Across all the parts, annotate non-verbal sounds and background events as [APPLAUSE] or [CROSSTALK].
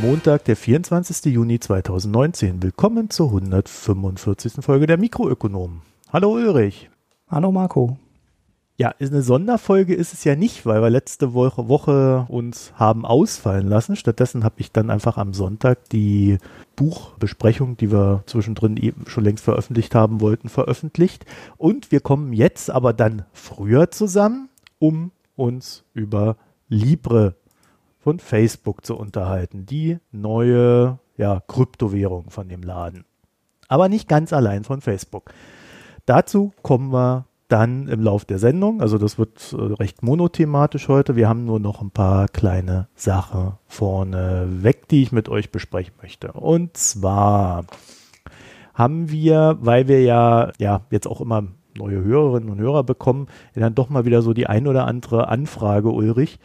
Montag, der 24. Juni 2019. Willkommen zur 145. Folge der Mikroökonomen. Hallo Ulrich. Hallo Marco. Ja, eine Sonderfolge ist es ja nicht, weil wir letzte Woche, Woche uns haben ausfallen lassen. Stattdessen habe ich dann einfach am Sonntag die Buchbesprechung, die wir zwischendrin eben schon längst veröffentlicht haben wollten, veröffentlicht. Und wir kommen jetzt aber dann früher zusammen, um uns über Libre von Facebook zu unterhalten. Die neue ja, Kryptowährung von dem Laden. Aber nicht ganz allein von Facebook. Dazu kommen wir dann im Lauf der Sendung. Also das wird äh, recht monothematisch heute. Wir haben nur noch ein paar kleine Sachen vorne weg, die ich mit euch besprechen möchte. Und zwar haben wir, weil wir ja, ja jetzt auch immer neue Hörerinnen und Hörer bekommen, dann doch mal wieder so die ein oder andere Anfrage, Ulrich,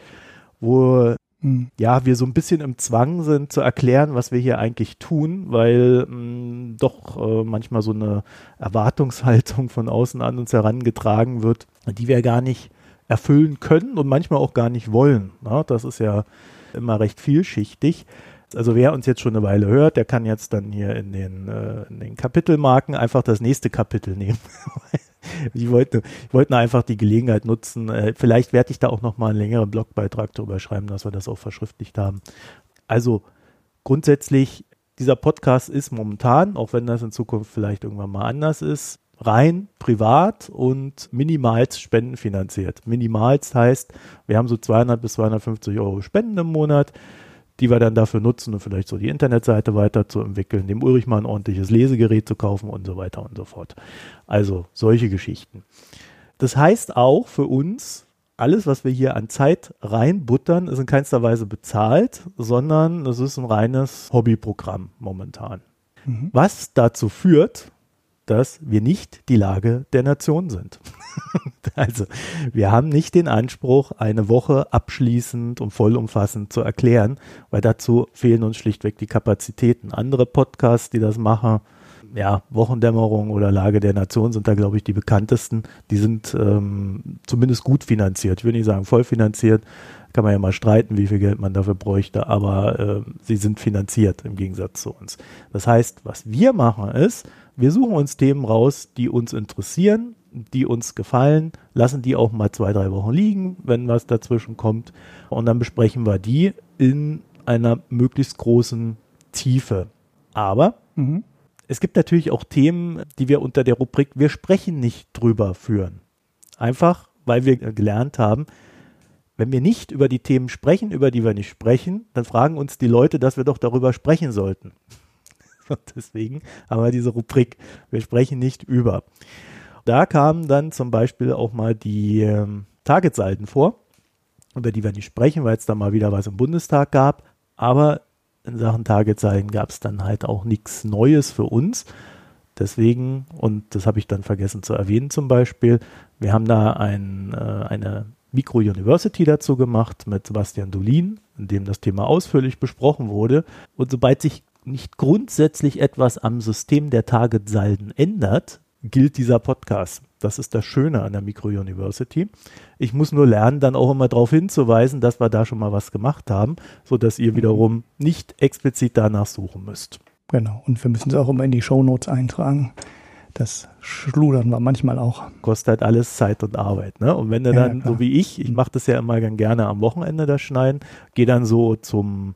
wo hm. ja, wir so ein bisschen im Zwang sind zu erklären, was wir hier eigentlich tun, weil mh, hm, doch äh, manchmal so eine Erwartungshaltung von außen an uns herangetragen wird, die wir gar nicht erfüllen können und manchmal auch gar nicht wollen. Na, das ist ja immer recht vielschichtig. Also wer uns jetzt schon eine Weile hört, der kann jetzt dann hier in den, äh, in den Kapitelmarken einfach das nächste Kapitel nehmen. [LAUGHS] ich wollte, ich wollte einfach die Gelegenheit nutzen. Äh, vielleicht werde ich da auch noch mal einen längeren Blogbeitrag drüber schreiben, dass wir das auch verschriftlicht haben. Also grundsätzlich, dieser Podcast ist momentan, auch wenn das in Zukunft vielleicht irgendwann mal anders ist, rein privat und minimalst spendenfinanziert. Minimalst heißt, wir haben so 200 bis 250 Euro Spenden im Monat die wir dann dafür nutzen, um vielleicht so die Internetseite weiterzuentwickeln, dem Ulrich mal ein ordentliches Lesegerät zu kaufen und so weiter und so fort. Also solche Geschichten. Das heißt auch für uns, alles, was wir hier an Zeit reinbuttern, ist in keinster Weise bezahlt, sondern es ist ein reines Hobbyprogramm momentan. Mhm. Was dazu führt, dass wir nicht die Lage der Nation sind. [LAUGHS] also wir haben nicht den Anspruch, eine Woche abschließend und vollumfassend zu erklären, weil dazu fehlen uns schlichtweg die Kapazitäten. Andere Podcasts, die das machen, ja, Wochendämmerung oder Lage der Nation sind da, glaube ich, die bekanntesten. Die sind ähm, zumindest gut finanziert. Ich will nicht sagen voll finanziert, kann man ja mal streiten, wie viel Geld man dafür bräuchte, aber äh, sie sind finanziert im Gegensatz zu uns. Das heißt, was wir machen ist, wir suchen uns Themen raus, die uns interessieren, die uns gefallen, lassen die auch mal zwei, drei Wochen liegen, wenn was dazwischen kommt. Und dann besprechen wir die in einer möglichst großen Tiefe. Aber mhm. es gibt natürlich auch Themen, die wir unter der Rubrik Wir sprechen nicht drüber führen. Einfach, weil wir gelernt haben, wenn wir nicht über die Themen sprechen, über die wir nicht sprechen, dann fragen uns die Leute, dass wir doch darüber sprechen sollten. [LAUGHS] Und deswegen haben wir diese Rubrik, wir sprechen nicht über. Da kamen dann zum Beispiel auch mal die ähm, Targetsalden vor, über die wir nicht sprechen, weil es da mal wieder was im Bundestag gab. Aber in Sachen Targetsalden gab es dann halt auch nichts Neues für uns. Deswegen, und das habe ich dann vergessen zu erwähnen zum Beispiel, wir haben da ein, äh, eine Micro-University dazu gemacht mit Sebastian Dolin, in dem das Thema ausführlich besprochen wurde. Und sobald sich nicht grundsätzlich etwas am System der Target-Salden ändert, gilt dieser Podcast. Das ist das Schöne an der Micro-University. Ich muss nur lernen, dann auch immer darauf hinzuweisen, dass wir da schon mal was gemacht haben, sodass ihr wiederum nicht explizit danach suchen müsst. Genau, und wir müssen es auch immer in die Shownotes eintragen. Das schludern wir manchmal auch. Kostet halt alles Zeit und Arbeit. Ne? Und wenn du ja, dann, klar. so wie ich, ich mache das ja immer gerne am Wochenende, das Schneiden, gehe dann so zum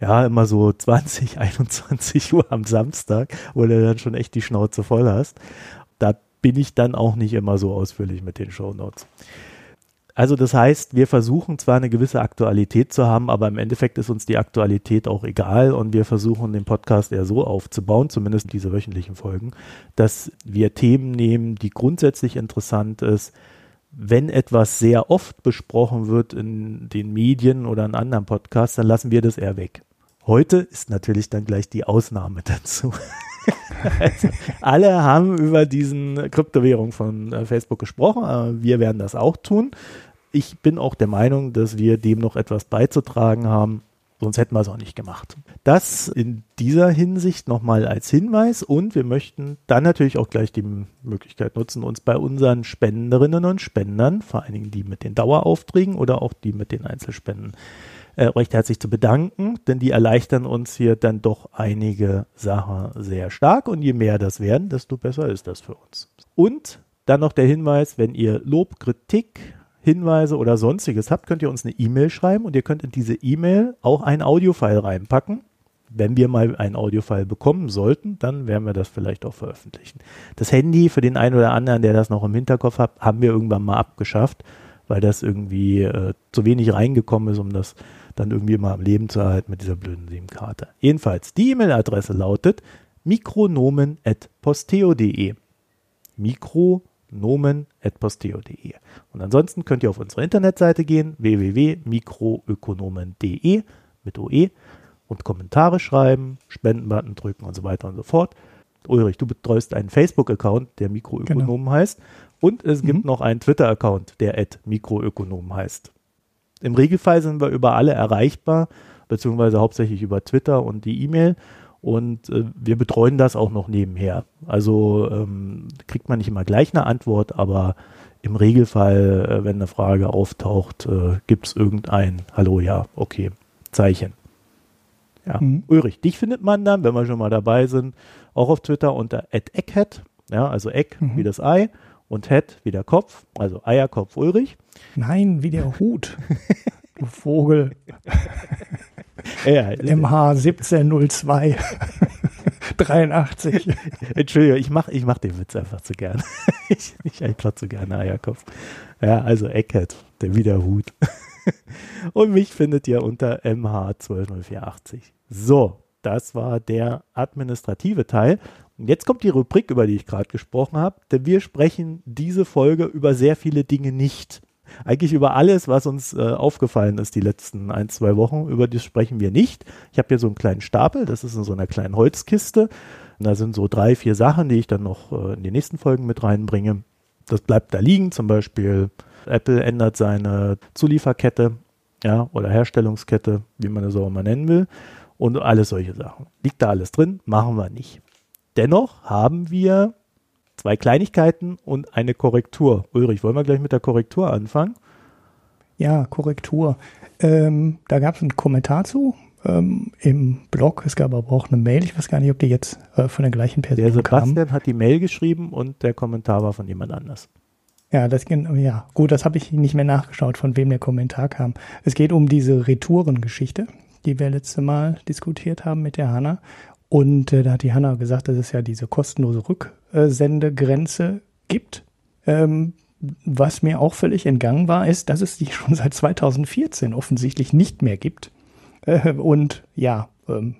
ja, immer so [LAUGHS] 20, 21 Uhr am Samstag, wo du dann schon echt die Schnauze voll hast. Bin ich dann auch nicht immer so ausführlich mit den Shownotes. Also das heißt, wir versuchen zwar eine gewisse Aktualität zu haben, aber im Endeffekt ist uns die Aktualität auch egal und wir versuchen den Podcast eher so aufzubauen, zumindest diese wöchentlichen Folgen, dass wir Themen nehmen, die grundsätzlich interessant ist, wenn etwas sehr oft besprochen wird in den Medien oder in anderen Podcasts, dann lassen wir das eher weg. Heute ist natürlich dann gleich die Ausnahme [LAUGHS] dazu. Also, [LAUGHS] alle haben über diesen Kryptowährung von äh, Facebook gesprochen. Äh, wir werden das auch tun. Ich bin auch der Meinung, dass wir dem noch etwas beizutragen haben. Sonst hätten wir es auch nicht gemacht. Das in dieser Hinsicht nochmal als Hinweis und wir möchten dann natürlich auch gleich die Möglichkeit nutzen, uns bei unseren Spenderinnen und Spendern, vor allen Dingen die mit den Daueraufträgen oder auch die mit den Einzelspenden, recht herzlich zu bedanken, denn die erleichtern uns hier dann doch einige Sachen sehr stark und je mehr das werden, desto besser ist das für uns. Und dann noch der Hinweis, wenn ihr Lob, Kritik, Hinweise oder sonstiges habt, könnt ihr uns eine E-Mail schreiben und ihr könnt in diese E-Mail auch ein Audiofile reinpacken. Wenn wir mal ein Audiofile bekommen sollten, dann werden wir das vielleicht auch veröffentlichen. Das Handy für den einen oder anderen, der das noch im Hinterkopf hat, haben wir irgendwann mal abgeschafft, weil das irgendwie äh, zu wenig reingekommen ist, um das dann irgendwie immer am Leben zu erhalten mit dieser blöden SIM-Karte. Jedenfalls, die E-Mail-Adresse lautet mikronomen.posteo.de. Mikronomen.posteo.de. Und ansonsten könnt ihr auf unsere Internetseite gehen, www.mikroökonomen.de mit OE und Kommentare schreiben, Spendenbutton drücken und so weiter und so fort. Ulrich, du betreust einen Facebook-Account, der Mikroökonomen genau. heißt. Und es mhm. gibt noch einen Twitter-Account, der at Mikroökonomen heißt. Im Regelfall sind wir über alle erreichbar, beziehungsweise hauptsächlich über Twitter und die E-Mail. Und äh, wir betreuen das auch noch nebenher. Also ähm, kriegt man nicht immer gleich eine Antwort, aber im Regelfall, äh, wenn eine Frage auftaucht, äh, gibt es irgendein Hallo, ja, okay, Zeichen. Ja. Mhm. Ulrich, dich findet man dann, wenn wir schon mal dabei sind, auch auf Twitter unter egghead, ja, also Egg mhm. wie das Ei und Head wie der Kopf, also Eierkopf Ulrich. Nein, wie der Hut. du Vogel. [LAUGHS] ja, MH 1702 83. Entschuldigung, ich mache ich mach den Witz einfach zu gern. [LAUGHS] ich, ich einfach zu gerne Eierkopf. Ja, also Eckhead, der Widerhut. [LAUGHS] Und mich findet ihr unter MH 120480. So, das war der administrative Teil. Und jetzt kommt die Rubrik, über die ich gerade gesprochen habe, denn wir sprechen diese Folge über sehr viele Dinge nicht. Eigentlich über alles, was uns äh, aufgefallen ist die letzten ein, zwei Wochen, über das sprechen wir nicht. Ich habe hier so einen kleinen Stapel, das ist in so einer kleinen Holzkiste. Und da sind so drei, vier Sachen, die ich dann noch äh, in die nächsten Folgen mit reinbringe. Das bleibt da liegen, zum Beispiel Apple ändert seine Zulieferkette, ja, oder Herstellungskette, wie man das auch immer nennen will und alles solche Sachen. Liegt da alles drin? Machen wir nicht. Dennoch haben wir zwei Kleinigkeiten und eine Korrektur. Ulrich, wollen wir gleich mit der Korrektur anfangen? Ja, Korrektur. Ähm, da gab es einen Kommentar zu ähm, im Blog. Es gab aber auch eine Mail. Ich weiß gar nicht, ob die jetzt äh, von der gleichen Person Der Sebastian kam. hat die Mail geschrieben und der Kommentar war von jemand anders. Ja, das ja gut, das habe ich nicht mehr nachgeschaut, von wem der Kommentar kam. Es geht um diese Retourengeschichte die wir letzte Mal diskutiert haben mit der Hanna. Und äh, da hat die Hanna gesagt, dass es ja diese kostenlose Rücksendegrenze gibt. Ähm, was mir auch völlig entgangen war, ist, dass es die [LAUGHS] schon seit 2014 offensichtlich nicht mehr gibt. Äh, und ja, ähm,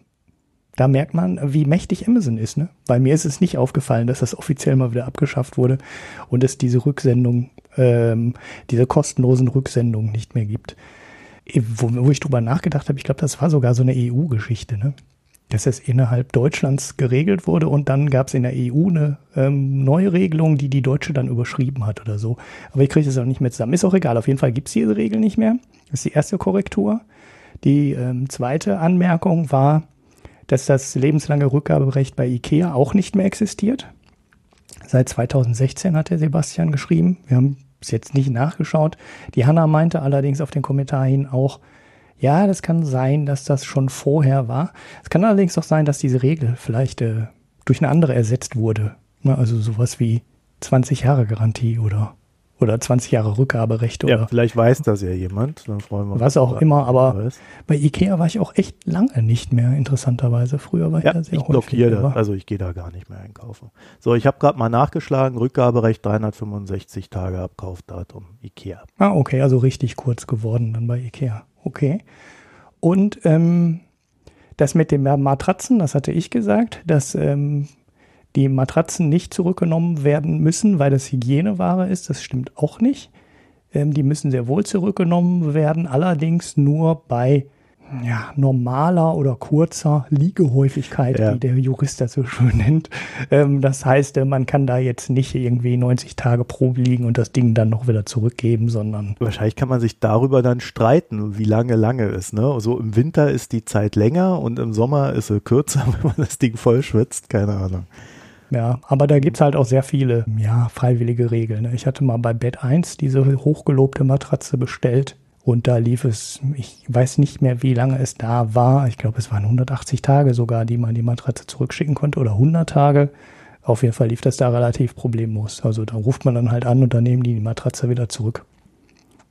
da merkt man, wie mächtig Amazon ist. Ne? Bei mir ist es nicht aufgefallen, dass das offiziell mal wieder abgeschafft wurde und es diese Rücksendung, ähm, diese kostenlosen Rücksendungen nicht mehr gibt wo, wo ich drüber nachgedacht habe, ich glaube, das war sogar so eine EU-Geschichte, ne? Dass es innerhalb Deutschlands geregelt wurde und dann gab es in der EU eine ähm, neue Regelung, die die Deutsche dann überschrieben hat oder so. Aber ich kriege das auch nicht mehr zusammen. Ist auch egal, auf jeden Fall gibt es diese Regel nicht mehr. Das ist die erste Korrektur. Die ähm, zweite Anmerkung war, dass das lebenslange Rückgaberecht bei IKEA auch nicht mehr existiert. Seit 2016 hat der Sebastian geschrieben. Wir haben bis jetzt nicht nachgeschaut. Die Hanna meinte allerdings auf den Kommentar hin auch, ja, das kann sein, dass das schon vorher war. Es kann allerdings auch sein, dass diese Regel vielleicht äh, durch eine andere ersetzt wurde. Ne, also sowas wie 20 Jahre Garantie oder oder 20 Jahre Rückgaberecht. Oder ja, vielleicht weiß das ja jemand. Dann freuen wir uns. Was auch immer, aber bei Ikea war ich auch echt lange nicht mehr, interessanterweise. Früher war ich ja, da sehr ich blockiere das, also ich gehe da gar nicht mehr einkaufen. So, ich habe gerade mal nachgeschlagen, Rückgaberecht 365 Tage Abkaufdatum Ikea. Ah, okay, also richtig kurz geworden dann bei Ikea. Okay. Und ähm, das mit den Matratzen, das hatte ich gesagt, dass ähm, die Matratzen nicht zurückgenommen werden müssen, weil das Hygieneware ist. Das stimmt auch nicht. Ähm, die müssen sehr wohl zurückgenommen werden, allerdings nur bei ja, normaler oder kurzer Liegehäufigkeit, ja. wie der Jurist das so schön nennt. Ähm, das heißt, äh, man kann da jetzt nicht irgendwie 90 Tage Probe liegen und das Ding dann noch wieder zurückgeben, sondern. Wahrscheinlich kann man sich darüber dann streiten, wie lange lange ist. Ne? So also im Winter ist die Zeit länger und im Sommer ist sie kürzer, [LAUGHS] wenn man das Ding voll schwitzt. Keine Ahnung. Ja, aber da gibt's halt auch sehr viele, ja, freiwillige Regeln. Ne? Ich hatte mal bei Bett 1 diese hochgelobte Matratze bestellt Und da lief es, ich weiß nicht mehr, wie lange es da war. Ich glaube, es waren 180 Tage sogar, die man die Matratze zurückschicken konnte oder 100 Tage. Auf jeden Fall lief das da relativ problemlos. Also da ruft man dann halt an und dann nehmen die die Matratze wieder zurück.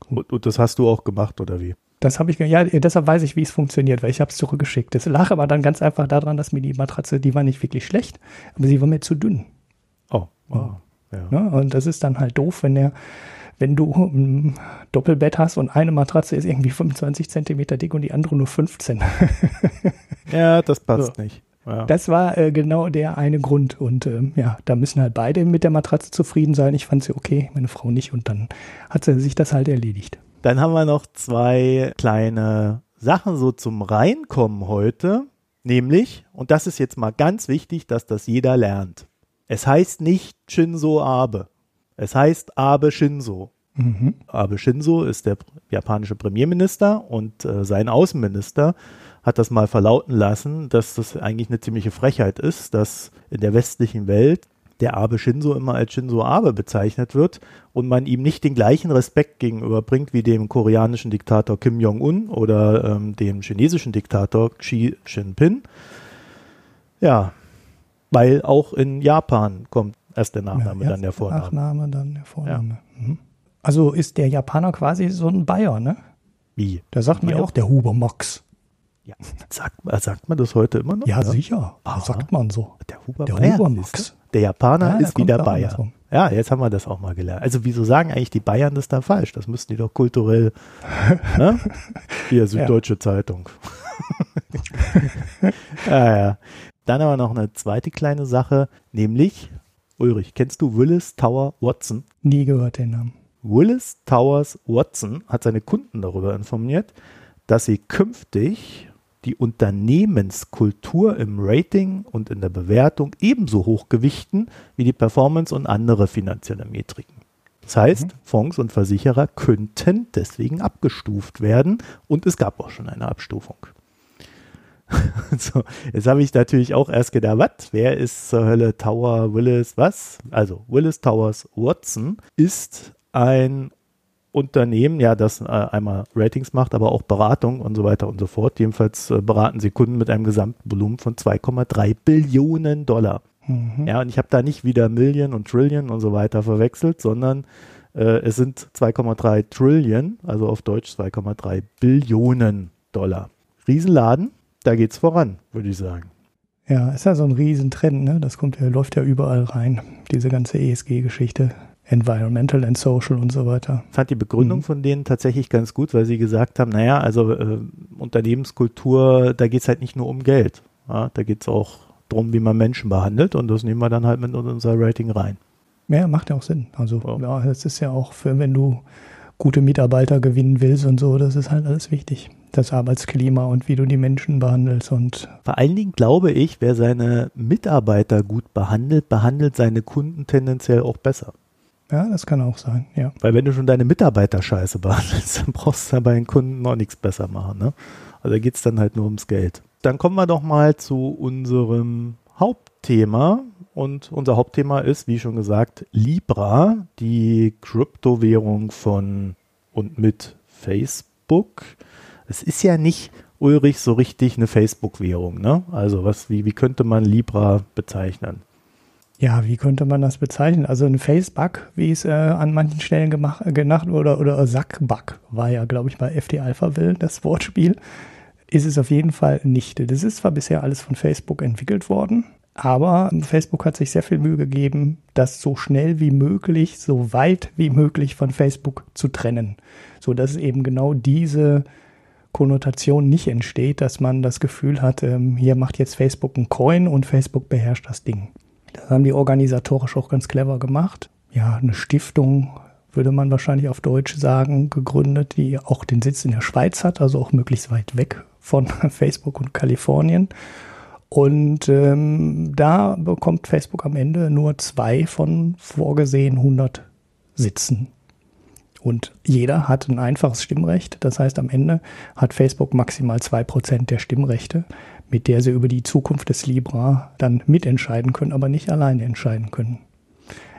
Und, und das hast du auch gemacht, oder wie? Das habe ich, ja, deshalb weiß ich, wie es funktioniert, weil ich habe es zurückgeschickt. Das lag aber dann ganz einfach daran, dass mir die Matratze, die war nicht wirklich schlecht, aber sie war mir zu dünn. Oh, oh ja. ja. Und das ist dann halt doof, wenn der, wenn du ein Doppelbett hast und eine Matratze ist irgendwie 25 Zentimeter dick und die andere nur 15. [LAUGHS] ja, das passt so. nicht. Ja. Das war äh, genau der eine Grund. Und ähm, ja, da müssen halt beide mit der Matratze zufrieden sein. Ich fand sie okay, meine Frau nicht. Und dann hat sie sich das halt erledigt. Dann haben wir noch zwei kleine Sachen so zum Reinkommen heute. Nämlich, und das ist jetzt mal ganz wichtig, dass das jeder lernt. Es heißt nicht Shinzo Abe. Es heißt Abe Shinzo. Mhm. Abe Shinzo ist der japanische Premierminister und äh, sein Außenminister hat das mal verlauten lassen, dass das eigentlich eine ziemliche Frechheit ist, dass in der westlichen Welt der Abe Shinzo immer als Shinzo Abe bezeichnet wird und man ihm nicht den gleichen Respekt gegenüberbringt wie dem koreanischen Diktator Kim Jong-un oder ähm, dem chinesischen Diktator Xi Jinping. Ja, weil auch in Japan kommt erst der Nachname, ja, dann der Vorname. Nachname, dann der Vorname. Ja. Mhm. Also ist der Japaner quasi so ein Bayer, ne? Wie? Da sagt man ja auch der Huber Max. Ja, [LAUGHS] sagt, sagt man das heute immer noch? Ja, ja? sicher. Ah, sagt man so. Der Huber, der Huber Max. Der Japaner ja, ist wie der Bayer. Ja, jetzt haben wir das auch mal gelernt. Also wieso sagen eigentlich die Bayern das da falsch? Das müssten die doch kulturell. [LAUGHS] ne? Hier, Süddeutsche ja. Zeitung. [LAUGHS] ja, ja. Dann aber noch eine zweite kleine Sache, nämlich, Ulrich, kennst du Willis Tower Watson? Nie gehört den Namen. Willis Towers Watson hat seine Kunden darüber informiert, dass sie künftig die Unternehmenskultur im Rating und in der Bewertung ebenso hoch gewichten wie die Performance und andere finanzielle Metriken. Das heißt, mhm. Fonds und Versicherer könnten deswegen abgestuft werden und es gab auch schon eine Abstufung. [LAUGHS] so, jetzt habe ich natürlich auch erst gedacht, was? Wer ist zur Hölle Tower Willis? Was? Also Willis Towers Watson ist ein Unternehmen, ja, das äh, einmal Ratings macht, aber auch Beratung und so weiter und so fort. Jedenfalls äh, beraten sie Kunden mit einem Gesamtvolumen von 2,3 Billionen Dollar. Mhm. Ja, und ich habe da nicht wieder Million und Trillion und so weiter verwechselt, sondern äh, es sind 2,3 Trillion, also auf Deutsch 2,3 Billionen Dollar. Riesenladen, da geht's voran, würde ich sagen. Ja, ist ja so ein Riesentrend, ne? Das kommt ja, läuft ja überall rein, diese ganze ESG-Geschichte. Environmental and Social und so weiter. Ich fand die Begründung mhm. von denen tatsächlich ganz gut, weil sie gesagt haben, naja, also äh, Unternehmenskultur, da geht es halt nicht nur um Geld. Ja, da geht es auch darum, wie man Menschen behandelt und das nehmen wir dann halt mit in unser Rating rein. Ja, macht ja auch Sinn. Also ja, ja das ist ja auch für, wenn du gute Mitarbeiter gewinnen willst und so, das ist halt alles wichtig. Das Arbeitsklima und wie du die Menschen behandelst und. Vor allen Dingen glaube ich, wer seine Mitarbeiter gut behandelt, behandelt seine Kunden tendenziell auch besser. Ja, das kann auch sein, ja. Weil wenn du schon deine Mitarbeiter scheiße [LAUGHS] behandelst, dann brauchst du ja bei den Kunden noch nichts besser machen. Ne? Also da geht es dann halt nur ums Geld. Dann kommen wir doch mal zu unserem Hauptthema. Und unser Hauptthema ist, wie schon gesagt, Libra, die Kryptowährung von und mit Facebook. Es ist ja nicht Ulrich so richtig eine Facebook-Währung, ne? Also was, wie, wie könnte man Libra bezeichnen? ja, wie könnte man das bezeichnen? Also ein Facebug, wie es äh, an manchen Stellen gemacht, genannt oder, oder Sackbug war ja, glaube ich, bei FT Alpha Will, das Wortspiel, ist es auf jeden Fall nicht. Das ist zwar bisher alles von Facebook entwickelt worden, aber Facebook hat sich sehr viel Mühe gegeben, das so schnell wie möglich, so weit wie möglich von Facebook zu trennen, so dass eben genau diese Konnotation nicht entsteht, dass man das Gefühl hat, ähm, hier macht jetzt Facebook einen Coin und Facebook beherrscht das Ding. Das haben die organisatorisch auch ganz clever gemacht. Ja, eine Stiftung würde man wahrscheinlich auf Deutsch sagen, gegründet, die auch den Sitz in der Schweiz hat, also auch möglichst weit weg von [LAUGHS] Facebook und Kalifornien. Und ähm, da bekommt Facebook am Ende nur zwei von vorgesehen 100 Sitzen. Und jeder hat ein einfaches Stimmrecht. Das heißt, am Ende hat Facebook maximal zwei Prozent der Stimmrechte mit der sie über die Zukunft des Libra dann mitentscheiden können, aber nicht alleine entscheiden können.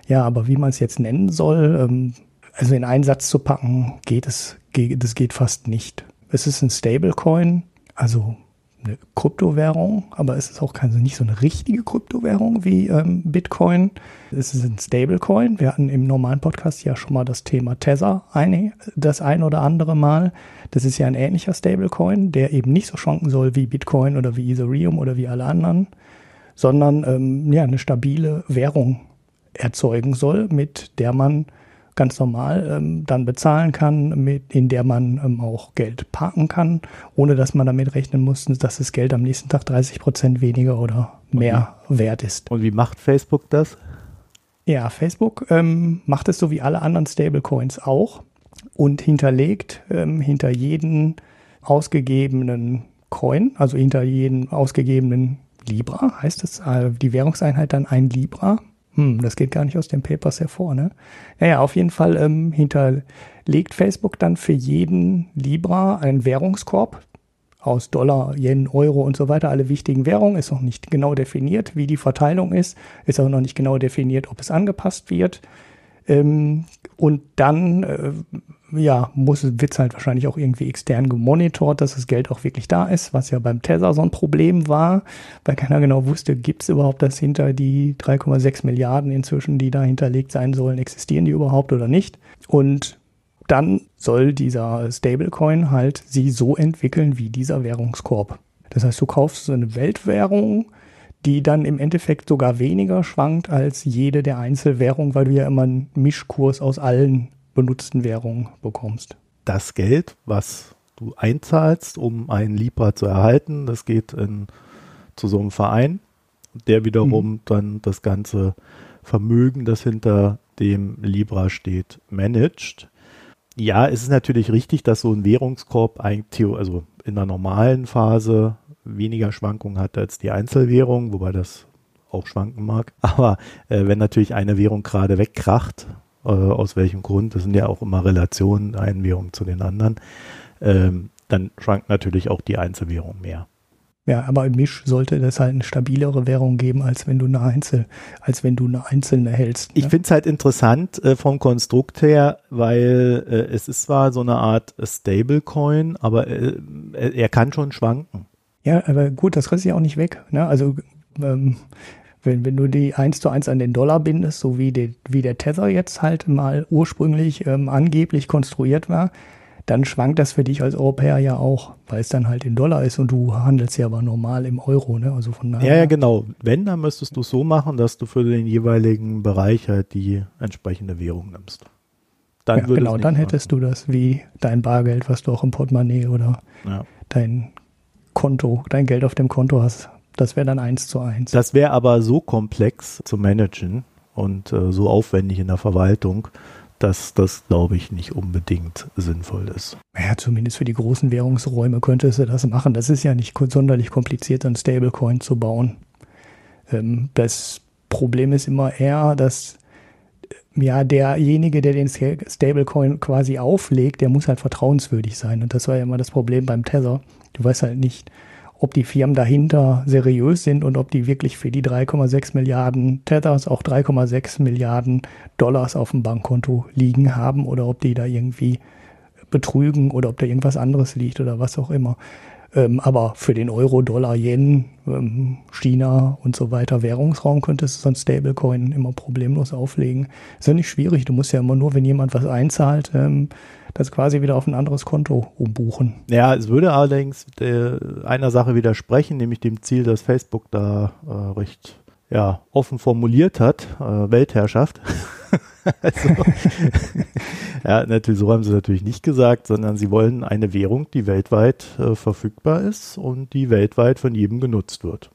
Ja, aber wie man es jetzt nennen soll, ähm, also in einen Satz zu packen, geht es, das geht fast nicht. Es ist ein Stablecoin, also eine Kryptowährung, aber es ist auch keine, nicht so eine richtige Kryptowährung wie ähm, Bitcoin. Es ist ein Stablecoin. Wir hatten im normalen Podcast ja schon mal das Thema Tether ein, das ein oder andere Mal. Das ist ja ein ähnlicher Stablecoin, der eben nicht so schwanken soll wie Bitcoin oder wie Ethereum oder wie alle anderen, sondern ähm, ja eine stabile Währung erzeugen soll, mit der man ganz normal ähm, dann bezahlen kann, mit, in der man ähm, auch Geld parken kann, ohne dass man damit rechnen muss, dass das Geld am nächsten Tag 30 Prozent weniger oder mehr wie, wert ist. Und wie macht Facebook das? Ja, Facebook ähm, macht es so wie alle anderen Stablecoins auch und hinterlegt ähm, hinter jeden ausgegebenen Coin, also hinter jeden ausgegebenen Libra, heißt es, äh, die Währungseinheit dann ein Libra, hm, das geht gar nicht aus den Papers hervor, ne? Naja, auf jeden Fall ähm, hinterlegt Facebook dann für jeden Libra einen Währungskorb aus Dollar, Yen, Euro und so weiter, alle wichtigen Währungen. Ist noch nicht genau definiert, wie die Verteilung ist. Ist auch noch nicht genau definiert, ob es angepasst wird. Ähm, und dann äh, ja, muss, wird es halt wahrscheinlich auch irgendwie extern gemonitort, dass das Geld auch wirklich da ist, was ja beim Tether so ein Problem war, weil keiner genau wusste, gibt es überhaupt das hinter die 3,6 Milliarden inzwischen, die da hinterlegt sein sollen, existieren die überhaupt oder nicht? Und dann soll dieser Stablecoin halt sie so entwickeln wie dieser Währungskorb. Das heißt, du kaufst so eine Weltwährung, die dann im Endeffekt sogar weniger schwankt als jede der Einzelwährungen, weil du ja immer einen Mischkurs aus allen benutzten Währungen bekommst. Das Geld, was du einzahlst, um einen Libra zu erhalten, das geht in, zu so einem Verein, der wiederum mhm. dann das ganze Vermögen, das hinter dem Libra steht, managt. Ja, es ist natürlich richtig, dass so ein Währungskorb eigentlich, also in der normalen Phase weniger Schwankungen hat als die Einzelwährung, wobei das auch schwanken mag. [LAUGHS] Aber äh, wenn natürlich eine Währung gerade wegkracht, äh, aus welchem Grund, das sind ja auch immer Relationen, eine Währung zu den anderen, ähm, dann schwankt natürlich auch die Einzelwährung mehr. Ja, aber im Misch sollte das halt eine stabilere Währung geben, als wenn du eine Einzel, als wenn du eine einzelne hältst. Ne? Ich finde es halt interessant äh, vom Konstrukt her, weil äh, es ist zwar so eine Art Stablecoin, aber äh, er kann schon schwanken. Ja, aber gut, das kriegst du ja auch nicht weg. Ne? Also ähm, wenn, wenn du die eins zu eins an den Dollar bindest, so wie, die, wie der Tether jetzt halt mal ursprünglich ähm, angeblich konstruiert war, dann schwankt das für dich als Europäer ja auch, weil es dann halt in Dollar ist und du handelst ja aber normal im Euro, ne? Also von daher. Ja, ja, genau. Wenn, dann müsstest du es so machen, dass du für den jeweiligen Bereich halt die entsprechende Währung nimmst. Dann ja, genau, dann hättest du das wie dein Bargeld, was du auch im Portemonnaie oder ja. dein Konto, dein Geld auf dem Konto hast, das wäre dann eins zu eins. Das wäre aber so komplex zu managen und äh, so aufwendig in der Verwaltung, dass das, glaube ich, nicht unbedingt sinnvoll ist. Ja, zumindest für die großen Währungsräume könntest du das machen. Das ist ja nicht sonderlich kompliziert, ein Stablecoin zu bauen. Ähm, das Problem ist immer eher, dass äh, ja, derjenige, der den Stablecoin quasi auflegt, der muss halt vertrauenswürdig sein. Und das war ja immer das Problem beim Tether. Du weißt halt nicht, ob die Firmen dahinter seriös sind und ob die wirklich für die 3,6 Milliarden Tethers auch 3,6 Milliarden Dollars auf dem Bankkonto liegen haben oder ob die da irgendwie betrügen oder ob da irgendwas anderes liegt oder was auch immer. Ähm, aber für den Euro, Dollar, Yen, ähm, China und so weiter Währungsraum könntest du so ein Stablecoin immer problemlos auflegen. Ist ja nicht schwierig. Du musst ja immer nur, wenn jemand was einzahlt, ähm, das quasi wieder auf ein anderes Konto umbuchen. Ja, es würde allerdings äh, einer Sache widersprechen, nämlich dem Ziel, das Facebook da äh, recht ja, offen formuliert hat, äh, Weltherrschaft. [LAUGHS] also, [LAUGHS] ja, natürlich, so haben sie es natürlich nicht gesagt, sondern sie wollen eine Währung, die weltweit äh, verfügbar ist und die weltweit von jedem genutzt wird.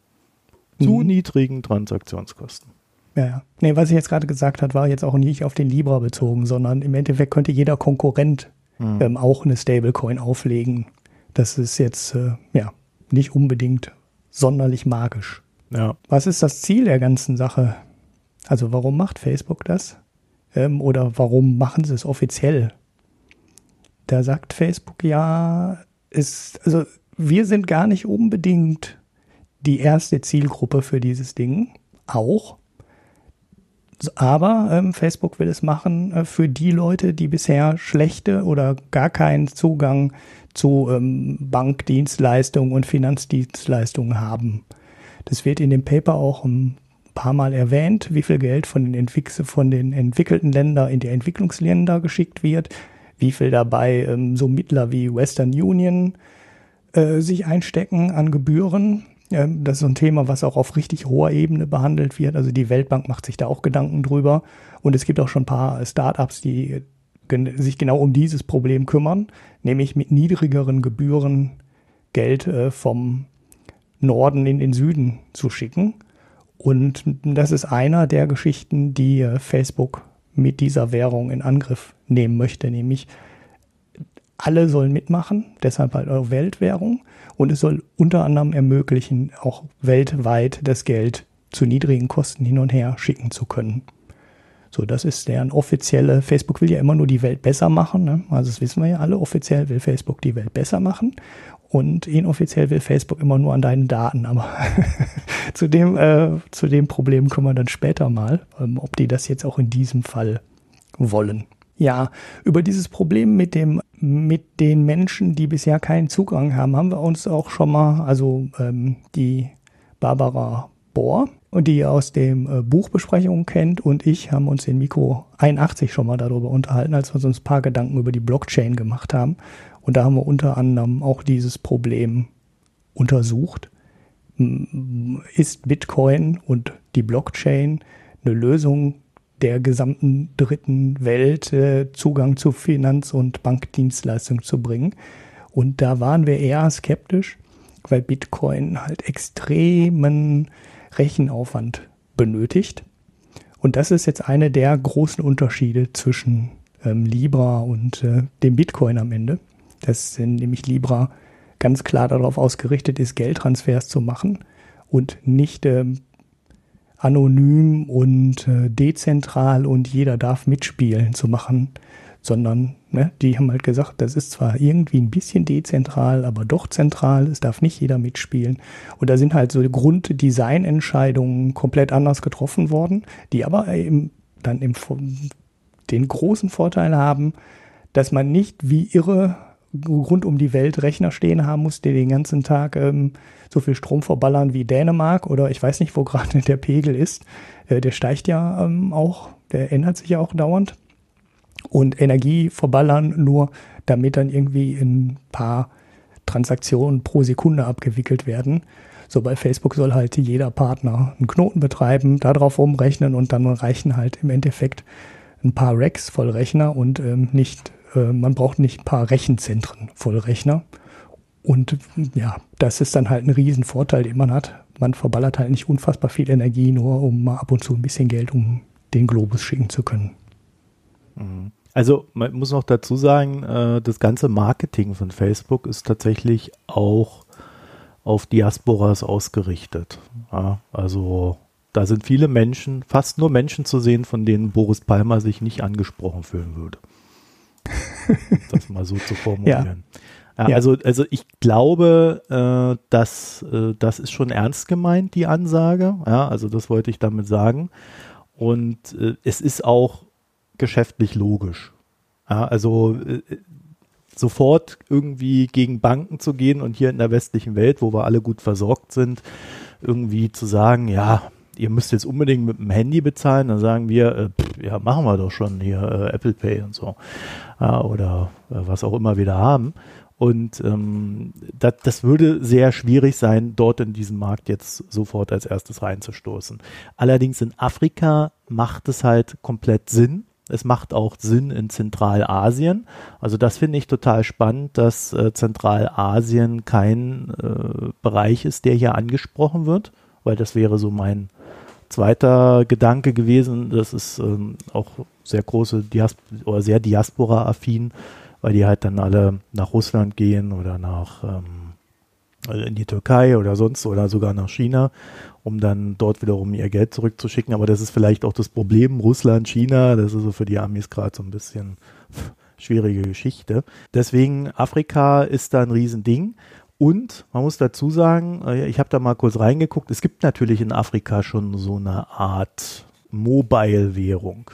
Zu mhm. niedrigen Transaktionskosten. Ja, ja. Nee, was ich jetzt gerade gesagt habe, war jetzt auch nicht auf den Libra bezogen, sondern im Endeffekt könnte jeder Konkurrent mhm. ähm, auch eine Stablecoin auflegen. Das ist jetzt, äh, ja, nicht unbedingt sonderlich magisch. Ja. Was ist das Ziel der ganzen Sache? Also warum macht Facebook das? Ähm, oder warum machen sie es offiziell? Da sagt Facebook ja, ist, also wir sind gar nicht unbedingt die erste Zielgruppe für dieses Ding. Auch Aber ähm, Facebook will es machen äh, für die Leute, die bisher schlechte oder gar keinen Zugang zu ähm, Bankdienstleistungen und Finanzdienstleistungen haben. Das wird in dem Paper auch ein paar Mal erwähnt, wie viel Geld von den, Entwick von den entwickelten Ländern in die Entwicklungsländer geschickt wird, wie viel dabei ähm, so Mittler wie Western Union äh, sich einstecken an Gebühren. Das ist so ein Thema, was auch auf richtig hoher Ebene behandelt wird. Also die Weltbank macht sich da auch Gedanken drüber. Und es gibt auch schon ein paar Startups, die sich genau um dieses Problem kümmern, nämlich mit niedrigeren Gebühren Geld äh, vom Norden in den Süden zu schicken. Und das ist einer der Geschichten, die äh, Facebook mit dieser Währung in Angriff nehmen möchte, nämlich alle sollen mitmachen, deshalb halt eure Weltwährung. Und es soll unter anderem ermöglichen, auch weltweit das Geld zu niedrigen Kosten hin und her schicken zu können. So, das ist deren offizielle, Facebook will ja immer nur die Welt besser machen. Ne? Also das wissen wir ja alle, offiziell will Facebook die Welt besser machen. Und inoffiziell will Facebook immer nur an deinen Daten. Aber [LAUGHS] zu, dem, äh, zu dem Problem kommen wir dann später mal, ähm, ob die das jetzt auch in diesem Fall wollen. Ja, über dieses Problem mit dem, mit den Menschen, die bisher keinen Zugang haben, haben wir uns auch schon mal, also ähm, die Barbara Bohr, und die ihr aus dem äh, Buchbesprechungen kennt, und ich haben uns in Mikro 81 schon mal darüber unterhalten, als wir uns ein paar Gedanken über die Blockchain gemacht haben. Und da haben wir unter anderem auch dieses Problem untersucht. Ist Bitcoin und die Blockchain eine Lösung der gesamten dritten Welt äh, Zugang zu Finanz- und Bankdienstleistungen zu bringen. Und da waren wir eher skeptisch, weil Bitcoin halt extremen Rechenaufwand benötigt. Und das ist jetzt einer der großen Unterschiede zwischen ähm, Libra und äh, dem Bitcoin am Ende. Dass nämlich Libra ganz klar darauf ausgerichtet ist, Geldtransfers zu machen und nicht ähm, anonym und äh, dezentral und jeder darf mitspielen zu machen, sondern ne, die haben halt gesagt, das ist zwar irgendwie ein bisschen dezentral, aber doch zentral, es darf nicht jeder mitspielen. Und da sind halt so Grunddesignentscheidungen komplett anders getroffen worden, die aber eben dann im, den großen Vorteil haben, dass man nicht wie irre rund um die Welt Rechner stehen haben muss, die den ganzen Tag ähm, so viel Strom verballern wie Dänemark oder ich weiß nicht, wo [LAUGHS] gerade der Pegel ist. Äh, der steigt ja ähm, auch, der ändert sich ja auch dauernd. Und Energie verballern nur, damit dann irgendwie ein paar Transaktionen pro Sekunde abgewickelt werden. So bei Facebook soll halt jeder Partner einen Knoten betreiben, darauf rumrechnen und dann reichen halt im Endeffekt ein paar Racks voll Rechner und ähm, nicht äh, man braucht nicht ein paar Rechenzentren voll Rechner. Und ja, das ist dann halt ein Riesenvorteil, den man hat. Man verballert halt nicht unfassbar viel Energie, nur um mal ab und zu ein bisschen Geld, um den Globus schicken zu können. Mhm. Also man muss noch dazu sagen, äh, das ganze Marketing von Facebook ist tatsächlich auch auf Diasporas ausgerichtet. also da sind viele Menschen, fast nur Menschen zu sehen, von denen Boris Palmer sich nicht angesprochen fühlen würde das mal so zu formulieren. [LAUGHS] Ja. Ja, also, also ich glaube, äh, dass äh, das ist schon ernst gemeint, die Ansage. Ja, also das wollte ich damit sagen. Und äh, es ist auch geschäftlich logisch. Ja, also äh, sofort irgendwie gegen Banken zu gehen und hier in der westlichen Welt, wo wir alle gut versorgt sind, irgendwie zu sagen, ja, ihr müsst jetzt unbedingt mit dem Handy bezahlen, dann sagen wir, äh, pff, ja, machen wir doch schon hier äh, Apple Pay und so. Ja, oder äh, was auch immer wir da haben. Und ähm, das, das würde sehr schwierig sein, dort in diesen Markt jetzt sofort als erstes reinzustoßen. Allerdings in Afrika macht es halt komplett Sinn. Es macht auch Sinn in Zentralasien. Also das finde ich total spannend, dass äh, Zentralasien kein äh, Bereich ist, der hier angesprochen wird, weil das wäre so mein zweiter Gedanke gewesen, das ist ähm, auch sehr große Dias oder sehr Diaspora-affin, weil die halt dann alle nach Russland gehen oder nach ähm, also in die Türkei oder sonst oder sogar nach China, um dann dort wiederum ihr Geld zurückzuschicken. Aber das ist vielleicht auch das Problem Russland, China, das ist so für die Amis gerade so ein bisschen [LAUGHS] schwierige Geschichte. Deswegen Afrika ist da ein Riesending. Und man muss dazu sagen, äh, ich habe da mal kurz reingeguckt, es gibt natürlich in Afrika schon so eine Art Mobile-Währung.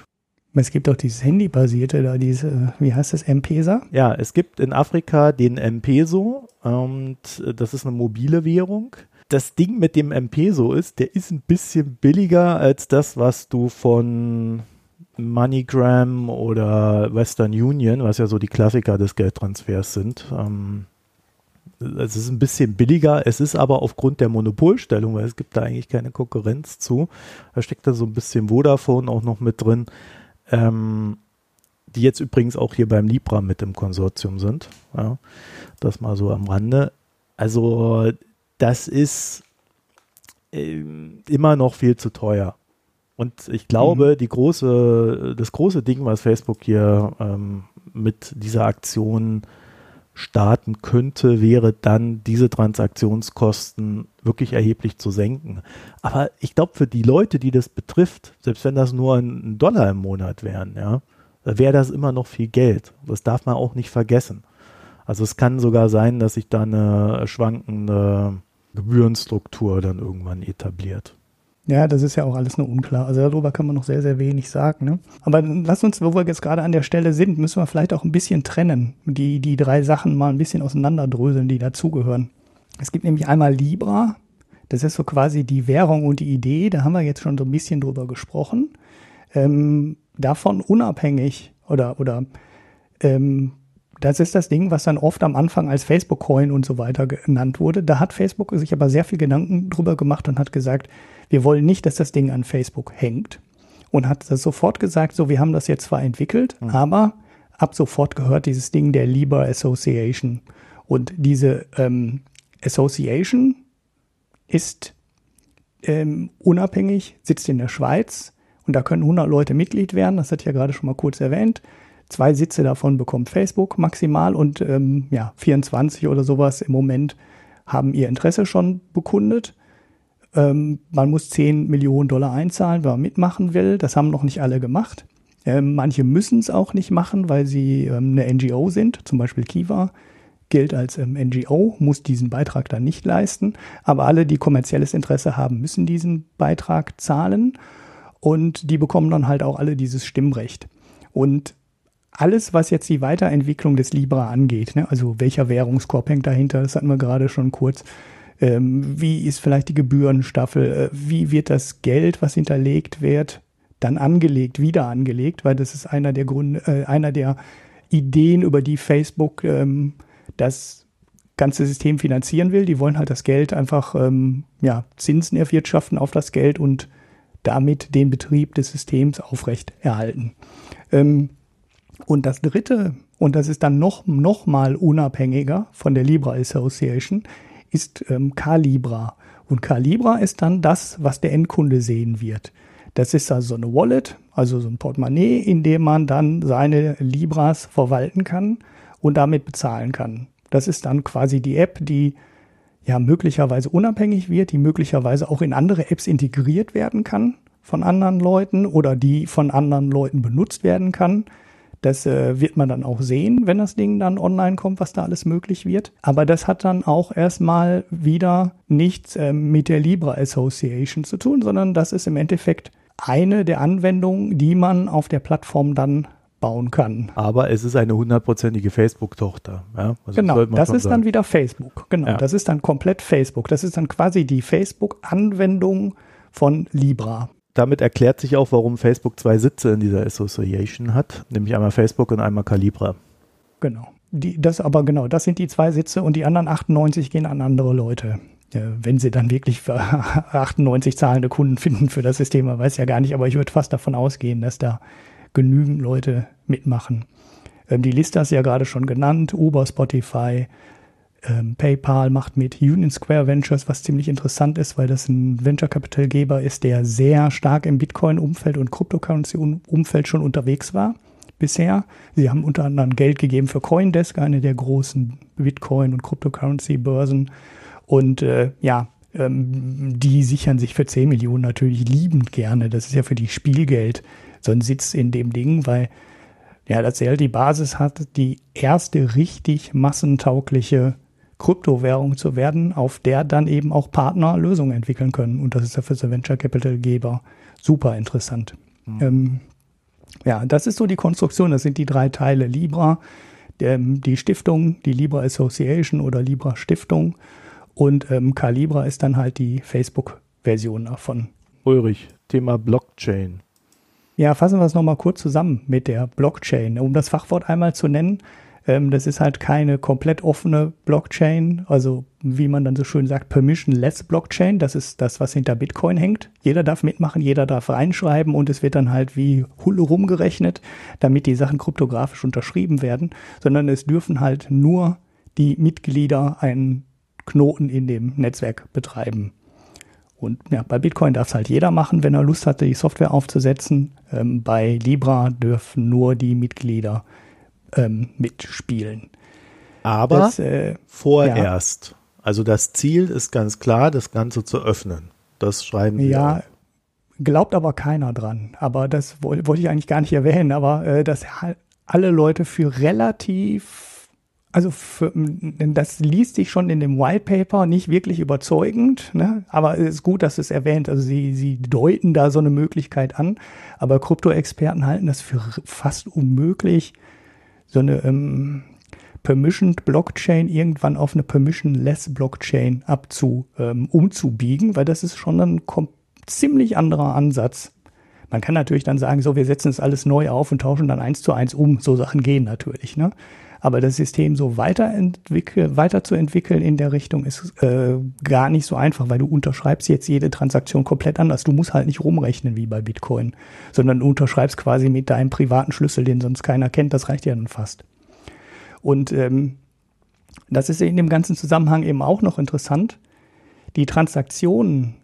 Es gibt auch dieses Handybasierte da, diese, wie heißt das, M-Pesa? Ja, es gibt in Afrika den M-Peso und das ist eine mobile Währung. Das Ding mit dem M-Peso ist, der ist ein bisschen billiger als das, was du von MoneyGram oder Western Union, was ja so die Klassiker des Geldtransfers sind, ähm, es ist ein bisschen billiger, es ist aber aufgrund der Monopolstellung, weil es gibt da eigentlich keine Konkurrenz zu. Da steckt da so ein bisschen Vodafone auch noch mit drin, ähm, die jetzt übrigens auch hier beim Libra mit im Konsortium sind. Ja, das mal so am Rande. Also das ist äh, immer noch viel zu teuer. Und ich glaube, mhm. die große, das große Ding, was Facebook hier ähm, mit dieser Aktion starten könnte, wäre dann diese Transaktionskosten wirklich erheblich zu senken. Aber ich glaube, für die Leute, die das betrifft, selbst wenn das nur ein Dollar im Monat wären, ja, wäre das immer noch viel Geld. Das darf man auch nicht vergessen. Also es kann sogar sein, dass sich da eine schwankende Gebührenstruktur dann irgendwann etabliert. Ja, das ist ja auch alles nur unklar. Also darüber kann man noch sehr, sehr wenig sagen. Ne? Aber lass uns, wo wir jetzt gerade an der Stelle sind, müssen wir vielleicht auch ein bisschen trennen. Die, die drei Sachen mal ein bisschen auseinanderdröseln, die dazugehören. Es gibt nämlich einmal Libra. Das ist so quasi die Währung und die Idee. Da haben wir jetzt schon so ein bisschen drüber gesprochen. Ähm, davon unabhängig oder, oder ähm, das ist das Ding, was dann oft am Anfang als Facebook-Coin und so weiter genannt wurde. Da hat Facebook sich aber sehr viel Gedanken drüber gemacht und hat gesagt, wir wollen nicht, dass das Ding an Facebook hängt. Und hat das sofort gesagt, so, wir haben das jetzt zwar entwickelt, mhm. aber ab sofort gehört dieses Ding der Libra Association. Und diese ähm, Association ist ähm, unabhängig, sitzt in der Schweiz und da können 100 Leute Mitglied werden, das hat ich ja gerade schon mal kurz erwähnt. Zwei Sitze davon bekommt Facebook maximal und ähm, ja, 24 oder sowas im Moment haben ihr Interesse schon bekundet. Ähm, man muss 10 Millionen Dollar einzahlen, wenn man mitmachen will. Das haben noch nicht alle gemacht. Ähm, manche müssen es auch nicht machen, weil sie ähm, eine NGO sind. Zum Beispiel Kiva gilt als ähm, NGO, muss diesen Beitrag dann nicht leisten. Aber alle, die kommerzielles Interesse haben, müssen diesen Beitrag zahlen. Und die bekommen dann halt auch alle dieses Stimmrecht. Und alles, was jetzt die Weiterentwicklung des Libra angeht, ne, also welcher Währungskorb hängt dahinter, das hatten wir gerade schon kurz, ähm, wie ist vielleicht die Gebührenstaffel? Äh, wie wird das Geld, was hinterlegt wird, dann angelegt, wieder angelegt? Weil das ist einer der Gründe, äh, einer der Ideen, über die Facebook ähm, das ganze System finanzieren will. Die wollen halt das Geld einfach, ähm, ja, Zinsen erwirtschaften auf das Geld und damit den Betrieb des Systems aufrecht erhalten. Ähm, und das dritte, und das ist dann noch, noch mal unabhängiger von der Libra Association, ist ähm, Calibra. Und Calibra ist dann das, was der Endkunde sehen wird. Das ist also so eine Wallet, also so ein Portemonnaie, in dem man dann seine Libras verwalten kann und damit bezahlen kann. Das ist dann quasi die App, die ja möglicherweise unabhängig wird, die möglicherweise auch in andere Apps integriert werden kann von anderen Leuten oder die von anderen Leuten benutzt werden kann. Das äh, wird man dann auch sehen, wenn das Ding dann online kommt, was da alles möglich wird. Aber das hat dann auch erstmal wieder nichts äh, mit der Libra Association zu tun, sondern das ist im Endeffekt eine der Anwendungen, die man auf der Plattform dann bauen kann. Aber es ist eine hundertprozentige Facebook-Tochter. Ja? Also genau, das ist sagen. dann wieder Facebook. Genau, ja. das ist dann komplett Facebook. Das ist dann quasi die Facebook-Anwendung von Libra damit erklärt sich auch, warum Facebook zwei Sitze in dieser Association hat, nämlich einmal Facebook und einmal Calibra. Genau. Die, das aber genau, das sind die zwei Sitze und die anderen 98 gehen an andere Leute. Wenn sie dann wirklich für [LAUGHS] 98 zahlende Kunden finden für das System, man weiß ja gar nicht, aber ich würde fast davon ausgehen, dass da genügend Leute mitmachen. Ähm, die Liste hast du ja gerade schon genannt, Uber, Spotify, ähm, PayPal macht mit Union Square Ventures, was ziemlich interessant ist, weil das ein Venture Capital Geber ist, der sehr stark im Bitcoin-Umfeld und Cryptocurrency-Umfeld schon unterwegs war bisher. Sie haben unter anderem Geld gegeben für Coindesk, eine der großen Bitcoin- und Cryptocurrency-Börsen. Und äh, ja, ähm, die sichern sich für 10 Millionen natürlich liebend gerne. Das ist ja für die Spielgeld so ein Sitz in dem Ding, weil ja, das ja die Basis hat, die erste richtig massentaugliche Kryptowährung zu werden, auf der dann eben auch Partner Lösungen entwickeln können. Und das ist ja für so Venture Capital Geber super interessant. Mhm. Ähm, ja, das ist so die Konstruktion. Das sind die drei Teile Libra, der, die Stiftung, die Libra Association oder Libra Stiftung und ähm, Calibra ist dann halt die Facebook-Version davon. Ulrich, Thema Blockchain. Ja, fassen wir es nochmal kurz zusammen mit der Blockchain. Um das Fachwort einmal zu nennen, ähm, das ist halt keine komplett offene Blockchain, also wie man dann so schön sagt, permissionless Blockchain. Das ist das, was hinter Bitcoin hängt. Jeder darf mitmachen, jeder darf reinschreiben und es wird dann halt wie Hulle rumgerechnet, damit die Sachen kryptografisch unterschrieben werden, sondern es dürfen halt nur die Mitglieder einen Knoten in dem Netzwerk betreiben. Und ja, bei Bitcoin darf es halt jeder machen, wenn er Lust hatte, die Software aufzusetzen. Ähm, bei Libra dürfen nur die Mitglieder ähm, mitspielen. Aber das, äh, vorerst. Ja. Also das Ziel ist ganz klar, das Ganze zu öffnen. Das schreiben wir. Ja, glaubt aber keiner dran. Aber das wollte ich eigentlich gar nicht erwähnen. Aber äh, dass alle Leute für relativ, also für, das liest sich schon in dem White Paper nicht wirklich überzeugend. Ne? Aber es ist gut, dass es erwähnt. Also sie, sie deuten da so eine Möglichkeit an. Aber Krypto-Experten halten das für fast unmöglich, so eine ähm, Permissioned Blockchain irgendwann auf eine Permissionless Blockchain abzu, ähm, umzubiegen, weil das ist schon ein ziemlich anderer Ansatz. Man kann natürlich dann sagen, so, wir setzen es alles neu auf und tauschen dann eins zu eins um. So Sachen gehen natürlich, ne? Aber das System so weiterentwickeln, weiterzuentwickeln in der Richtung ist äh, gar nicht so einfach, weil du unterschreibst jetzt jede Transaktion komplett anders. Du musst halt nicht rumrechnen wie bei Bitcoin, sondern unterschreibst quasi mit deinem privaten Schlüssel, den sonst keiner kennt. Das reicht ja dann fast. Und ähm, das ist in dem ganzen Zusammenhang eben auch noch interessant. Die Transaktionen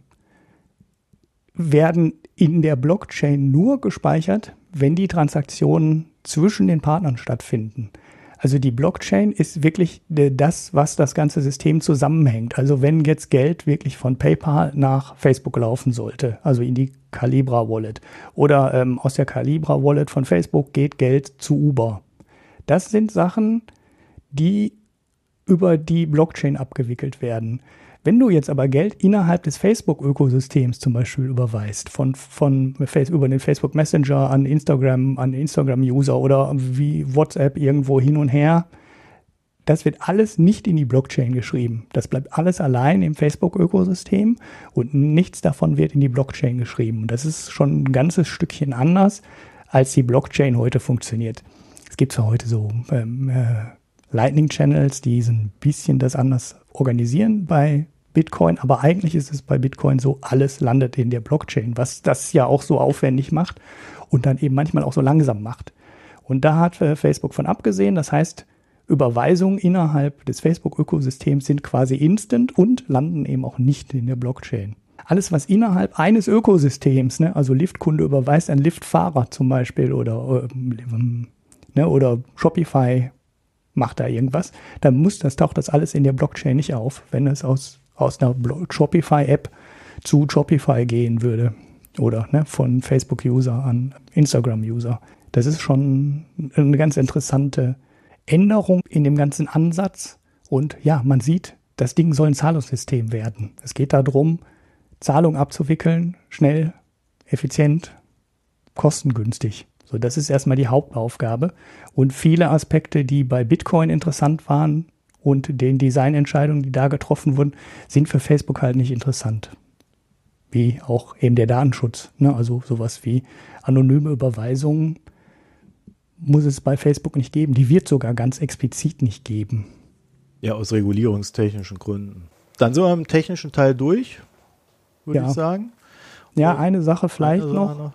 werden in der Blockchain nur gespeichert, wenn die Transaktionen zwischen den Partnern stattfinden. Also die Blockchain ist wirklich das, was das ganze System zusammenhängt. Also wenn jetzt Geld wirklich von PayPal nach Facebook laufen sollte, also in die Calibra Wallet oder ähm, aus der Calibra Wallet von Facebook geht Geld zu Uber. Das sind Sachen, die über die Blockchain abgewickelt werden. Wenn du jetzt aber Geld innerhalb des Facebook-Ökosystems zum Beispiel überweist, von, von über den Facebook Messenger an Instagram, an Instagram-User oder wie WhatsApp irgendwo hin und her, das wird alles nicht in die Blockchain geschrieben. Das bleibt alles allein im Facebook-Ökosystem und nichts davon wird in die Blockchain geschrieben. Das ist schon ein ganzes Stückchen anders, als die Blockchain heute funktioniert. Es gibt zwar heute so ähm, äh, Lightning Channels, die so ein bisschen das anders organisieren bei Bitcoin, aber eigentlich ist es bei Bitcoin so, alles landet in der Blockchain, was das ja auch so aufwendig macht und dann eben manchmal auch so langsam macht. Und da hat äh, Facebook von abgesehen. Das heißt, Überweisungen innerhalb des Facebook-Ökosystems sind quasi instant und landen eben auch nicht in der Blockchain. Alles, was innerhalb eines Ökosystems, ne, also Liftkunde überweist ein Liftfahrer zum Beispiel oder, ähm, ne, oder Shopify macht da irgendwas, dann muss das, taucht das alles in der Blockchain nicht auf, wenn es aus aus einer Shopify-App zu Shopify gehen würde oder ne, von Facebook-User an Instagram-User. Das ist schon eine ganz interessante Änderung in dem ganzen Ansatz. Und ja, man sieht, das Ding soll ein Zahlungssystem werden. Es geht darum, Zahlungen abzuwickeln, schnell, effizient, kostengünstig. So, das ist erstmal die Hauptaufgabe. Und viele Aspekte, die bei Bitcoin interessant waren, und den Designentscheidungen, die da getroffen wurden, sind für Facebook halt nicht interessant. Wie auch eben der Datenschutz. Ne? Also sowas wie anonyme Überweisungen muss es bei Facebook nicht geben. Die wird sogar ganz explizit nicht geben. Ja, aus regulierungstechnischen Gründen. Dann sind wir im technischen Teil durch, würde ja. ich sagen. Ja, eine Sache vielleicht eine noch. noch.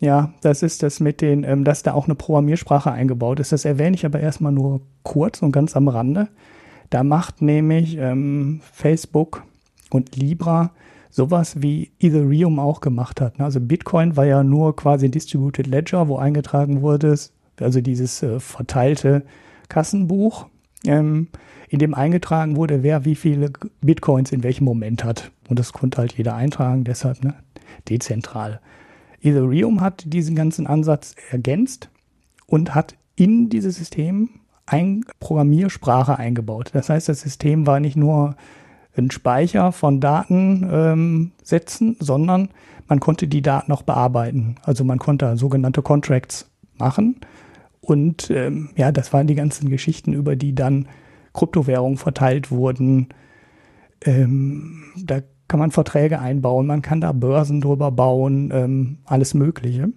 Ja, das ist das mit den, ähm, dass da auch eine Programmiersprache eingebaut ist. Das erwähne ich aber erstmal nur kurz und ganz am Rande. Da macht nämlich ähm, Facebook und Libra sowas wie Ethereum auch gemacht hat. Ne? Also Bitcoin war ja nur quasi Distributed Ledger, wo eingetragen wurde, also dieses äh, verteilte Kassenbuch, ähm, in dem eingetragen wurde, wer wie viele Bitcoins in welchem Moment hat. Und das konnte halt jeder eintragen, deshalb ne, dezentral. Ethereum hat diesen ganzen Ansatz ergänzt und hat in dieses System ein Programmiersprache eingebaut. Das heißt, das System war nicht nur ein Speicher von Datensätzen, ähm, sondern man konnte die Daten auch bearbeiten. Also man konnte sogenannte Contracts machen. Und ähm, ja, das waren die ganzen Geschichten, über die dann Kryptowährungen verteilt wurden. Ähm, da kann man Verträge einbauen, man kann da Börsen drüber bauen, ähm, alles Mögliche.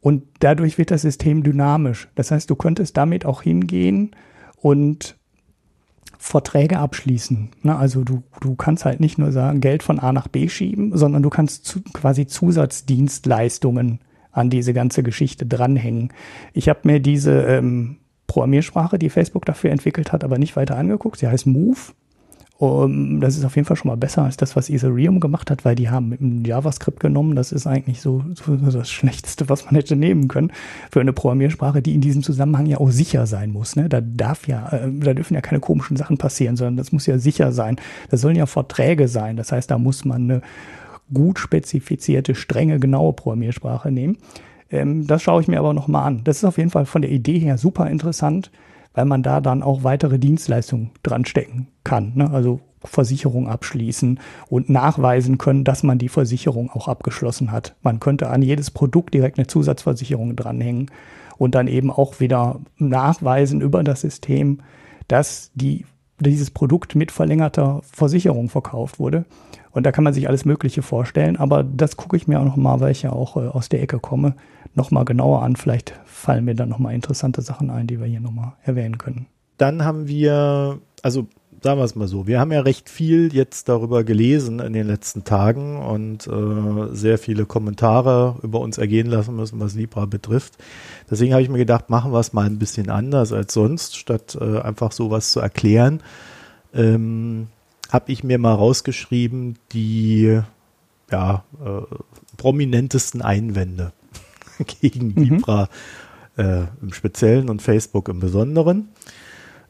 Und dadurch wird das System dynamisch. Das heißt, du könntest damit auch hingehen und Verträge abschließen. Ne? Also du, du kannst halt nicht nur sagen, Geld von A nach B schieben, sondern du kannst zu, quasi Zusatzdienstleistungen an diese ganze Geschichte dranhängen. Ich habe mir diese ähm, Programmiersprache, die Facebook dafür entwickelt hat, aber nicht weiter angeguckt. Sie heißt Move. Um, das ist auf jeden Fall schon mal besser als das, was Ethereum gemacht hat, weil die haben JavaScript genommen. Das ist eigentlich so, so, das Schlechteste, was man hätte nehmen können für eine Programmiersprache, die in diesem Zusammenhang ja auch sicher sein muss. Ne? Da darf ja, äh, da dürfen ja keine komischen Sachen passieren, sondern das muss ja sicher sein. Das sollen ja Verträge sein. Das heißt, da muss man eine gut spezifizierte, strenge, genaue Programmiersprache nehmen. Ähm, das schaue ich mir aber nochmal an. Das ist auf jeden Fall von der Idee her super interessant weil man da dann auch weitere Dienstleistungen dran stecken kann. Ne? Also Versicherung abschließen und nachweisen können, dass man die Versicherung auch abgeschlossen hat. Man könnte an jedes Produkt direkt eine Zusatzversicherung dranhängen und dann eben auch wieder nachweisen über das System, dass die, dieses Produkt mit verlängerter Versicherung verkauft wurde. Und da kann man sich alles Mögliche vorstellen, aber das gucke ich mir auch nochmal, weil ich ja auch äh, aus der Ecke komme, nochmal genauer an. Vielleicht fallen mir dann nochmal interessante Sachen ein, die wir hier nochmal erwähnen können. Dann haben wir, also sagen wir es mal so, wir haben ja recht viel jetzt darüber gelesen in den letzten Tagen und äh, sehr viele Kommentare über uns ergehen lassen müssen, was Libra betrifft. Deswegen habe ich mir gedacht, machen wir es mal ein bisschen anders als sonst, statt äh, einfach sowas zu erklären. Ähm, habe ich mir mal rausgeschrieben, die ja, äh, prominentesten Einwände [LAUGHS] gegen mhm. Libra äh, im Speziellen und Facebook im Besonderen.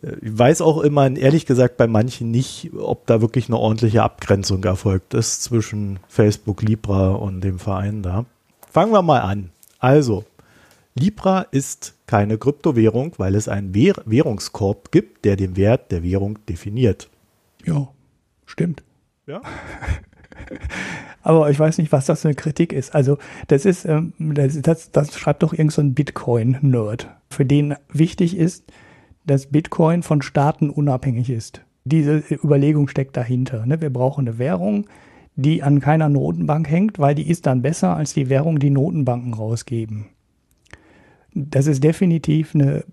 Äh, ich weiß auch immer, ehrlich gesagt, bei manchen nicht, ob da wirklich eine ordentliche Abgrenzung erfolgt ist zwischen Facebook, Libra und dem Verein da. Fangen wir mal an. Also, Libra ist keine Kryptowährung, weil es einen Währungskorb gibt, der den Wert der Währung definiert. Ja, stimmt. Ja. [LAUGHS] Aber ich weiß nicht, was das für eine Kritik ist. Also das ist, ähm, das, das, das schreibt doch irgendein so Bitcoin-Nerd, für den wichtig ist, dass Bitcoin von Staaten unabhängig ist. Diese Überlegung steckt dahinter. Ne? Wir brauchen eine Währung, die an keiner Notenbank hängt, weil die ist dann besser als die Währung, die Notenbanken rausgeben. Das ist definitiv eine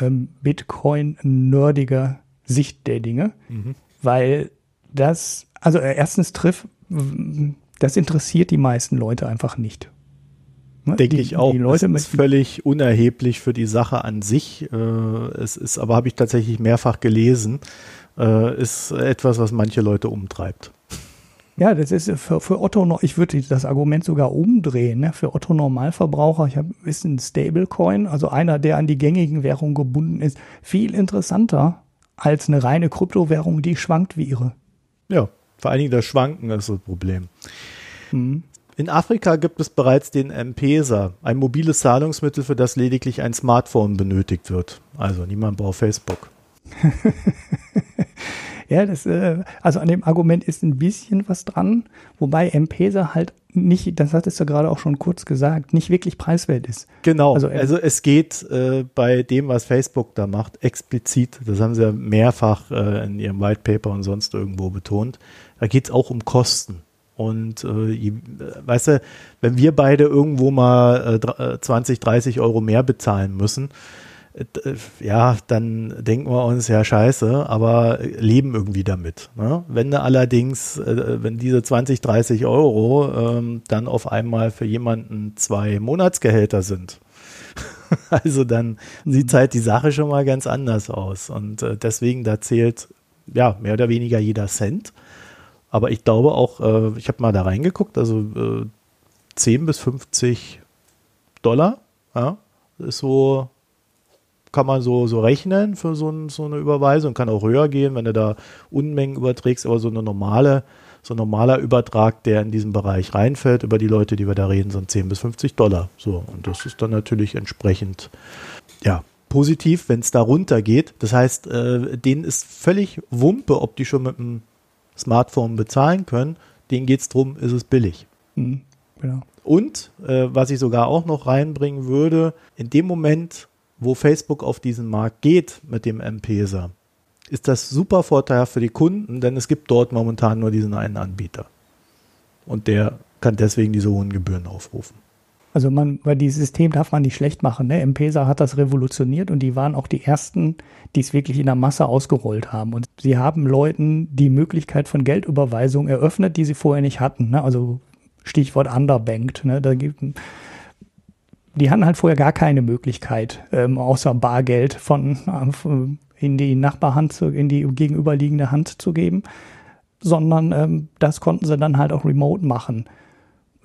ähm, Bitcoin-nerdige Sicht der Dinge, mhm. weil das, also äh, erstens trifft, das interessiert die meisten Leute einfach nicht. Ne? Denke ich auch. Die Leute das ist völlig unerheblich für die Sache an sich. Äh, es ist, aber habe ich tatsächlich mehrfach gelesen, äh, ist etwas, was manche Leute umtreibt. Ja, das ist für, für Otto, ich würde das Argument sogar umdrehen. Ne? Für Otto Normalverbraucher, ich habe ist ein Stablecoin, also einer, der an die gängigen Währungen gebunden ist, viel interessanter als eine reine Kryptowährung, die schwankt wie ihre. Ja, vor allen Dingen das Schwanken ist das Problem. Mhm. In Afrika gibt es bereits den M-Pesa, ein mobiles Zahlungsmittel, für das lediglich ein Smartphone benötigt wird. Also niemand braucht Facebook. [LAUGHS] ja, das, äh, also an dem Argument ist ein bisschen was dran, wobei M-Pesa halt nicht, das hattest du gerade auch schon kurz gesagt, nicht wirklich preiswert ist. Genau, also, also es geht äh, bei dem, was Facebook da macht, explizit, das haben sie ja mehrfach äh, in ihrem White Paper und sonst irgendwo betont, da geht es auch um Kosten. Und äh, weißt du, wenn wir beide irgendwo mal äh, 20, äh, 30 Euro mehr bezahlen müssen, äh, ja, dann denken wir uns, ja, scheiße, aber leben irgendwie damit. Ne? Wenn allerdings, äh, wenn diese 20, 30 Euro ähm, dann auf einmal für jemanden zwei Monatsgehälter sind, [LAUGHS] also dann sieht halt die Sache schon mal ganz anders aus. Und äh, deswegen, da zählt ja mehr oder weniger jeder Cent. Aber ich glaube auch, äh, ich habe mal da reingeguckt, also äh, 10 bis 50 Dollar, ja, ist so, kann man so, so rechnen für so, ein, so eine Überweisung, kann auch höher gehen, wenn du da Unmengen überträgst, aber so eine normale, so ein normaler Übertrag, der in diesen Bereich reinfällt, über die Leute, die wir da reden, sind 10 bis 50 Dollar. So, und das ist dann natürlich entsprechend, ja, positiv, wenn es da runtergeht. Das heißt, äh, denen ist völlig Wumpe, ob die schon mit dem Smartphone bezahlen können. Denen geht es darum, ist es billig. Mhm, genau. Und äh, was ich sogar auch noch reinbringen würde, in dem Moment, wo Facebook auf diesen Markt geht mit dem M-Pesa, ist das super Vorteil für die Kunden, denn es gibt dort momentan nur diesen einen Anbieter. Und der kann deswegen diese hohen Gebühren aufrufen. Also man, weil dieses System darf man nicht schlecht machen. Ne? M-Pesa hat das revolutioniert und die waren auch die ersten, die es wirklich in der Masse ausgerollt haben. Und sie haben Leuten die Möglichkeit von Geldüberweisung eröffnet, die sie vorher nicht hatten. Ne? Also Stichwort underbanked. Ne? Da gibt, die hatten halt vorher gar keine Möglichkeit, ähm, außer Bargeld von, äh, in die Nachbarhand, zu, in die gegenüberliegende Hand zu geben, sondern ähm, das konnten sie dann halt auch remote machen.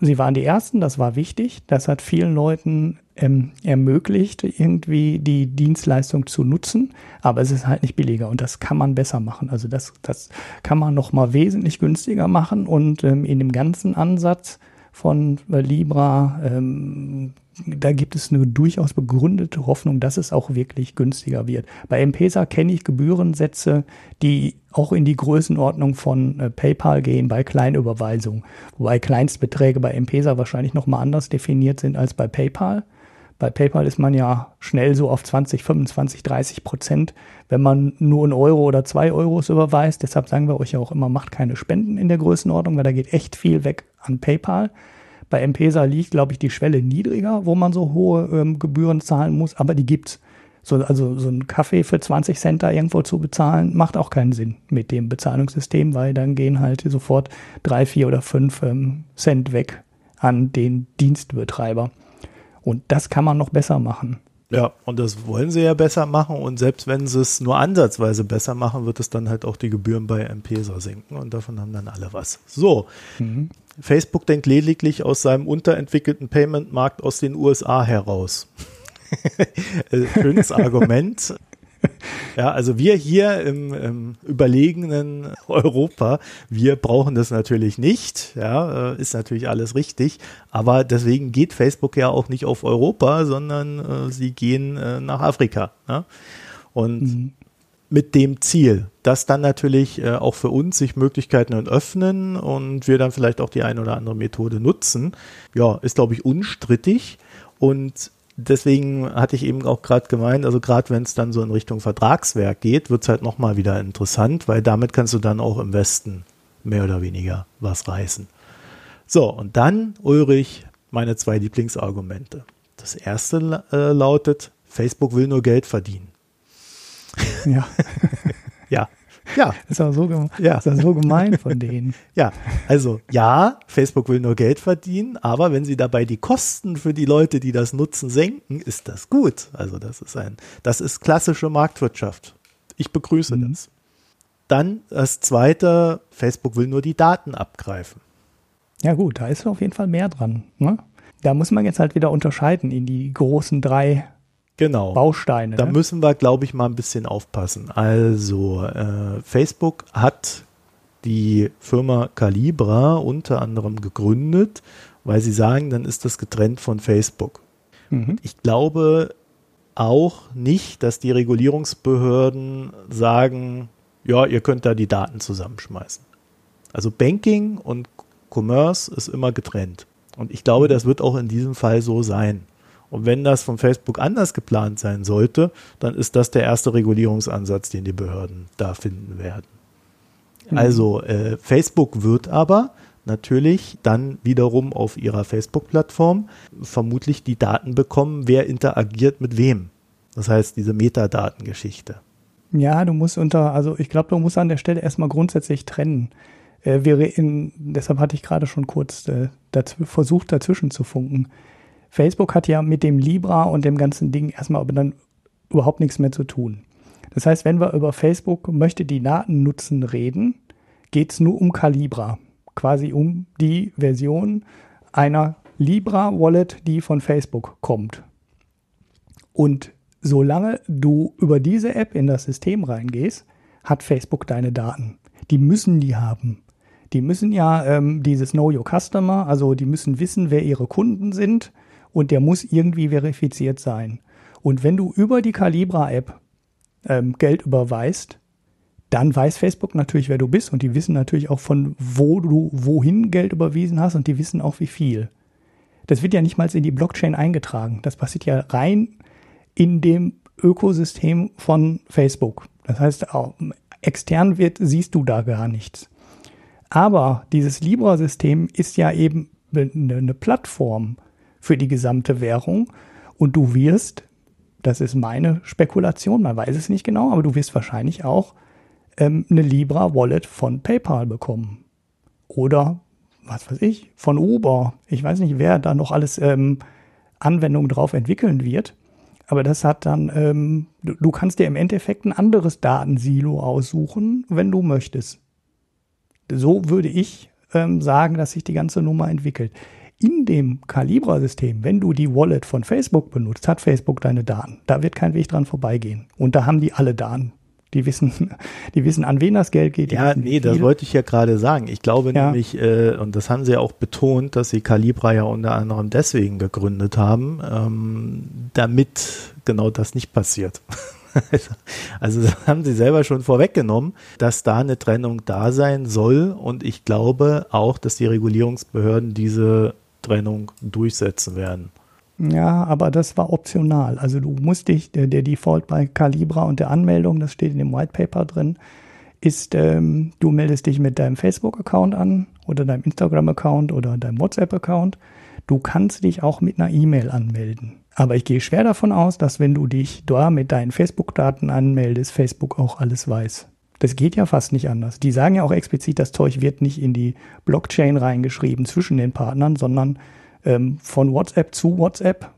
Sie waren die Ersten, das war wichtig. Das hat vielen Leuten ähm, ermöglicht, irgendwie die Dienstleistung zu nutzen. Aber es ist halt nicht billiger und das kann man besser machen. Also das, das kann man noch mal wesentlich günstiger machen und ähm, in dem ganzen Ansatz von äh, Libra, ähm, da gibt es eine durchaus begründete Hoffnung, dass es auch wirklich günstiger wird. Bei M-Pesa kenne ich Gebührensätze, die auch in die Größenordnung von äh, PayPal gehen bei Kleinüberweisungen, wobei Kleinstbeträge bei M-Pesa wahrscheinlich nochmal anders definiert sind als bei PayPal. Bei PayPal ist man ja schnell so auf 20, 25, 30 Prozent, wenn man nur einen Euro oder zwei Euros überweist. Deshalb sagen wir euch ja auch immer, macht keine Spenden in der Größenordnung, weil da geht echt viel weg an PayPal. Bei M-Pesa liegt, glaube ich, die Schwelle niedriger, wo man so hohe ähm, Gebühren zahlen muss, aber die gibt's. So, also so ein Kaffee für 20 Cent da irgendwo zu bezahlen, macht auch keinen Sinn mit dem Bezahlungssystem, weil dann gehen halt sofort drei, vier oder fünf ähm, Cent weg an den Dienstbetreiber. Und das kann man noch besser machen. Ja, und das wollen sie ja besser machen und selbst wenn sie es nur ansatzweise besser machen, wird es dann halt auch die Gebühren bei M-Pesa senken und davon haben dann alle was. So, mhm. Facebook denkt lediglich aus seinem unterentwickelten Payment-Markt aus den USA heraus. [LAUGHS] Äh, schönes Argument. Ja, also wir hier im, im, überlegenen Europa, wir brauchen das natürlich nicht. Ja, äh, ist natürlich alles richtig. Aber deswegen geht Facebook ja auch nicht auf Europa, sondern äh, sie gehen äh, nach Afrika. Ja? Und mhm. Mit dem Ziel, dass dann natürlich äh, auch für uns sich Möglichkeiten öffnen und wir dann vielleicht auch die eine oder andere Methode nutzen, ja, ist glaube ich unstrittig. Und deswegen hatte ich eben auch gerade gemeint, also gerade wenn es dann so in Richtung Vertragswerk geht, wird es halt nochmal wieder interessant, weil damit kannst du dann auch im Westen mehr oder weniger was reißen. So, und dann, Ulrich, meine zwei Lieblingsargumente. Das erste äh, lautet, Facebook will nur Geld verdienen. Ja. [LAUGHS] ja. Ja. Ist auch so, ja. ist auch so gemein von denen. [LAUGHS] Ja, also ja, Facebook will nur Geld verdienen, aber wenn sie dabei die Kosten für die Leute, die das nutzen, senken, ist das gut. Also das ist ein, das ist klassische Marktwirtschaft. Ich begrüße mhm. das. Dann das zweite, Facebook will nur die Daten abgreifen. Ja gut, da ist auf jeden Fall mehr dran. Ne? Da muss man jetzt halt wieder unterscheiden in die großen drei genau. Bausteine. Da ne? müssen wir, glaube ich, mal ein bisschen aufpassen. Also, äh, Facebook hat die Firma Calibra unter anderem gegründet, weil sie sagen, dann ist das getrennt von Facebook. Mhm. Ich glaube auch nicht, dass die Regulierungsbehörden sagen, ja, ihr könnt da die Daten zusammenschmeißen. Also Banking und Commerce ist immer getrennt. Und ich glaube, das wird auch in diesem Fall so sein. Und wenn das von Facebook anders geplant sein sollte, dann ist das der erste Regulierungsansatz, den die Behörden da finden werden. Mhm. Also äh, Facebook wird aber natürlich dann wiederum auf ihrer Facebook-Plattform vermutlich die Daten bekommen, wer interagiert mit wem. Das heißt, diese Metadatengeschichte. Ja, du musst unter, also ich glaube, du musst an der Stelle erstmal grundsätzlich trennen. Äh, wir in, deshalb hatte ich gerade schon kurz äh, dazu, versucht, dazwischen zu funken. Facebook hat ja mit dem Libra und dem ganzen Ding erstmal aber dann überhaupt nichts mehr zu tun. Das heißt, wenn wir über Facebook möchte die Daten nutzen reden, geht es nur um Calibra, quasi um die Version einer Libra-Wallet, die von Facebook kommt. Und solange du über diese App in das System reingehst, hat Facebook deine Daten. Die müssen die haben. Die müssen ja ähm, dieses Know Your Customer, also die müssen wissen, wer ihre Kunden sind und der muss irgendwie verifiziert sein. Und wenn du über die Calibra-App ähm, Geld überweist, dann weiß Facebook natürlich, wer du bist und die wissen natürlich auch von wo du wohin Geld überwiesen hast und die wissen auch wie viel. Das wird ja nicht mal in die Blockchain eingetragen. Das passiert ja rein in dem Ökosystem von Facebook. Das heißt, extern wird, siehst du da gar nichts. Aber dieses Libra-System ist ja eben eine Plattform für die gesamte Währung und du wirst, das ist meine Spekulation, man weiß es nicht genau, aber du wirst wahrscheinlich auch ähm, eine Libra-Wallet von PayPal bekommen. Oder, was weiß ich, von Uber. Ich weiß nicht, wer da noch alles ähm, Anwendungen drauf entwickeln wird. Aber das hat dann, ähm, du, du kannst dir im Endeffekt ein anderes Datensilo aussuchen, wenn du möchtest. So würde ich ähm, sagen, dass sich die ganze Nummer entwickelt. In dem Calibra-System, wenn du die Wallet von Facebook benutzt, hat Facebook deine Daten. Da wird kein Weg dran vorbeigehen. Und da haben die alle Daten. Die wissen, [LAUGHS] die wissen, an wen das Geld geht. Ja, nee, das wollte ich ja gerade sagen. Ich glaube ja. nämlich, äh, und das haben sie ja auch betont, dass sie Calibra ja unter anderem deswegen gegründet haben, ähm, damit genau das nicht passiert. [LAUGHS] also das haben sie selber schon vorweggenommen, dass da eine Trennung da sein soll. Und ich glaube auch, dass die Regulierungsbehörden diese Trennung durchsetzen werden. Ja, aber das war optional. Also du musst dich, der, der Default bei Calibra und der Anmeldung, das steht in dem White Paper drin, ist, ähm, du meldest dich mit deinem Facebook-Account an oder deinem Instagram-Account oder deinem WhatsApp-Account. Du kannst dich auch mit einer E-Mail anmelden. Aber ich gehe schwer davon aus, dass wenn du dich da mit deinen Facebook-Daten anmeldest, Facebook auch alles weiß. Das geht ja fast nicht anders. Die sagen ja auch explizit, das Zeug wird nicht in die Blockchain reingeschrieben zwischen den Partnern, sondern ähm, von WhatsApp zu WhatsApp.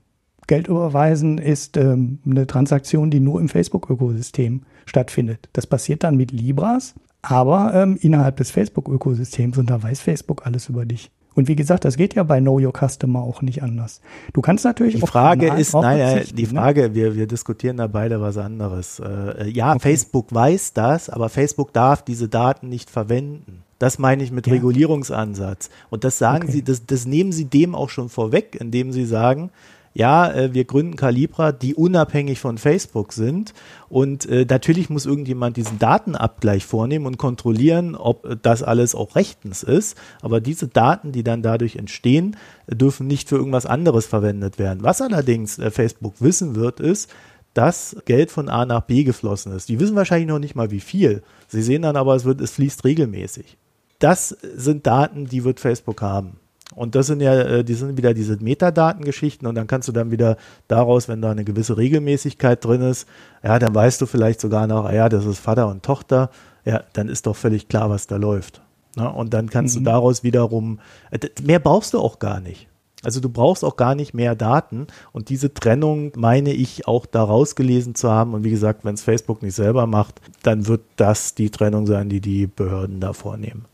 Geld überweisen ist ähm, eine Transaktion, die nur im Facebook-Ökosystem stattfindet. Das passiert dann mit Libras, aber ähm, innerhalb des Facebook-Ökosystems und da weiß Facebook alles über dich. Und wie gesagt, das geht ja bei Know Your Customer auch nicht anders. Du kannst natürlich. Die Frage ist, nein, die ne? Frage, wir, wir diskutieren da beide was anderes. Äh, ja, okay. Facebook weiß das, aber Facebook darf diese Daten nicht verwenden. Das meine ich mit ja. Regulierungsansatz. Und das sagen okay. Sie, das, das nehmen Sie dem auch schon vorweg, indem Sie sagen, ja, äh, wir gründen Calibra, die unabhängig von Facebook sind. Und äh, natürlich muss irgendjemand diesen Datenabgleich vornehmen und kontrollieren, ob das alles auch rechtens ist. Aber diese Daten, die dann dadurch entstehen, dürfen nicht für irgendwas anderes verwendet werden. Was allerdings äh, Facebook wissen wird, ist, dass Geld von A nach B geflossen ist. Die wissen wahrscheinlich noch nicht mal wie viel. Sie sehen dann aber, es wird, es fließt regelmäßig das sind Daten, die wird Facebook haben. Und das sind ja, äh, die sind wieder diese Metadatengeschichten und dann kannst du dann wieder daraus, wenn da eine gewisse Regelmäßigkeit drin ist, ja, dann weißt du vielleicht sogar noch, ah ja, das ist Vater und Tochter, ja, dann ist doch völlig klar, was da läuft. Ne? Und dann kannst mhm. du daraus wiederum, äh, mehr brauchst du auch gar nicht. Also du brauchst auch gar nicht mehr Daten und diese Trennung meine ich auch daraus gelesen zu haben. Und wie gesagt, wenn es Facebook nicht selber macht, dann wird das die Trennung sein, die die Behörden da vornehmen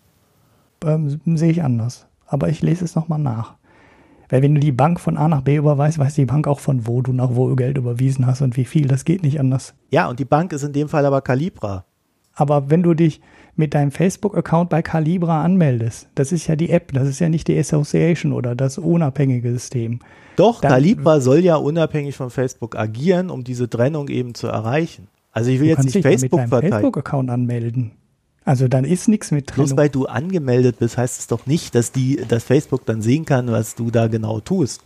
ähm, sehe ich anders. Aber ich lese es nochmal nach. Weil wenn du die Bank von A nach B überweist, weiß die Bank auch von wo du nach wo Geld überwiesen hast und wie viel. Das geht nicht anders. Ja, und die Bank ist in dem Fall aber Calibra. Aber wenn du dich mit deinem Facebook-Account bei Calibra anmeldest, das ist ja die App, das ist ja nicht die Association oder das unabhängige System. Doch, Dann, Calibra soll ja unabhängig von Facebook agieren, um diese Trennung eben zu erreichen. Also ich will jetzt nicht Facebook mit deinem Facebook-Account anmelden. Also dann ist nichts mit drin. Bloß weil du angemeldet bist, heißt es doch nicht, dass die, dass Facebook dann sehen kann, was du da genau tust.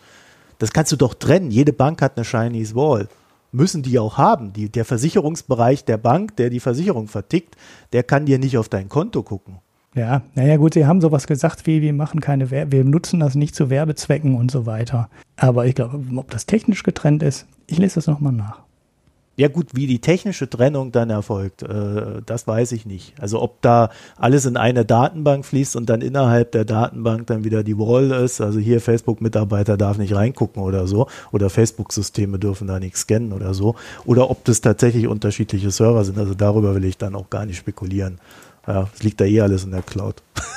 Das kannst du doch trennen. Jede Bank hat eine Chinese Wall. Müssen die auch haben. Die, der Versicherungsbereich der Bank, der die Versicherung vertickt, der kann dir nicht auf dein Konto gucken. Ja, naja gut, sie haben sowas gesagt wie, wir machen keine Werbe, wir nutzen das nicht zu Werbezwecken und so weiter. Aber ich glaube, ob das technisch getrennt ist, ich lese das nochmal nach. Ja gut, wie die technische Trennung dann erfolgt, äh, das weiß ich nicht. Also ob da alles in eine Datenbank fließt und dann innerhalb der Datenbank dann wieder die Wall ist, also hier Facebook-Mitarbeiter darf nicht reingucken oder so, oder Facebook-Systeme dürfen da nicht scannen oder so, oder ob das tatsächlich unterschiedliche Server sind, also darüber will ich dann auch gar nicht spekulieren. Ja, es liegt da eh alles in der Cloud. [LAUGHS]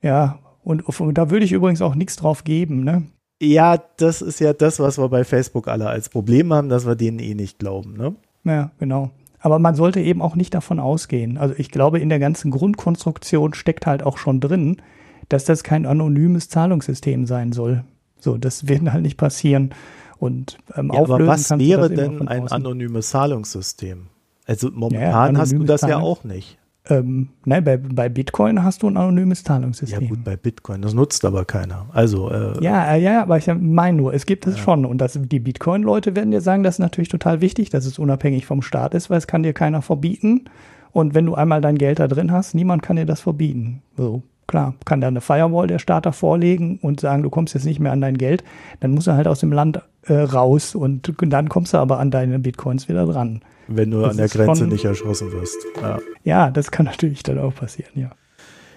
Ja, und, und da würde ich übrigens auch nichts drauf geben, ne? Ja, das ist ja das, was wir bei Facebook alle als Problem haben, dass wir denen eh nicht glauben, ne? Ja, genau. Aber man sollte eben auch nicht davon ausgehen. Also ich glaube, in der ganzen Grundkonstruktion steckt halt auch schon drin, dass das kein anonymes Zahlungssystem sein soll. So, das wird halt nicht passieren. Und ähm, ja, aber was wäre denn ein anonymes Zahlungssystem? Also momentan ja, hast du das ja auch nicht. Ähm, nein, bei, bei Bitcoin hast du ein anonymes Zahlungssystem. Ja gut, bei Bitcoin, das nutzt aber keiner. Also äh, ja, äh, ja, aber ich meine nur, es gibt es ja. schon und das, die Bitcoin-Leute werden dir sagen, das ist natürlich total wichtig, dass es unabhängig vom Staat ist, weil es kann dir keiner verbieten. Und wenn du einmal dein Geld da drin hast, niemand kann dir das verbieten. So, klar, kann da eine Firewall der Starter vorlegen und sagen, du kommst jetzt nicht mehr an dein Geld, dann musst du halt aus dem Land äh, raus und dann kommst du aber an deine Bitcoins wieder dran. Wenn du das an der Grenze nicht erschossen wirst. Ja. ja, das kann natürlich dann auch passieren, ja.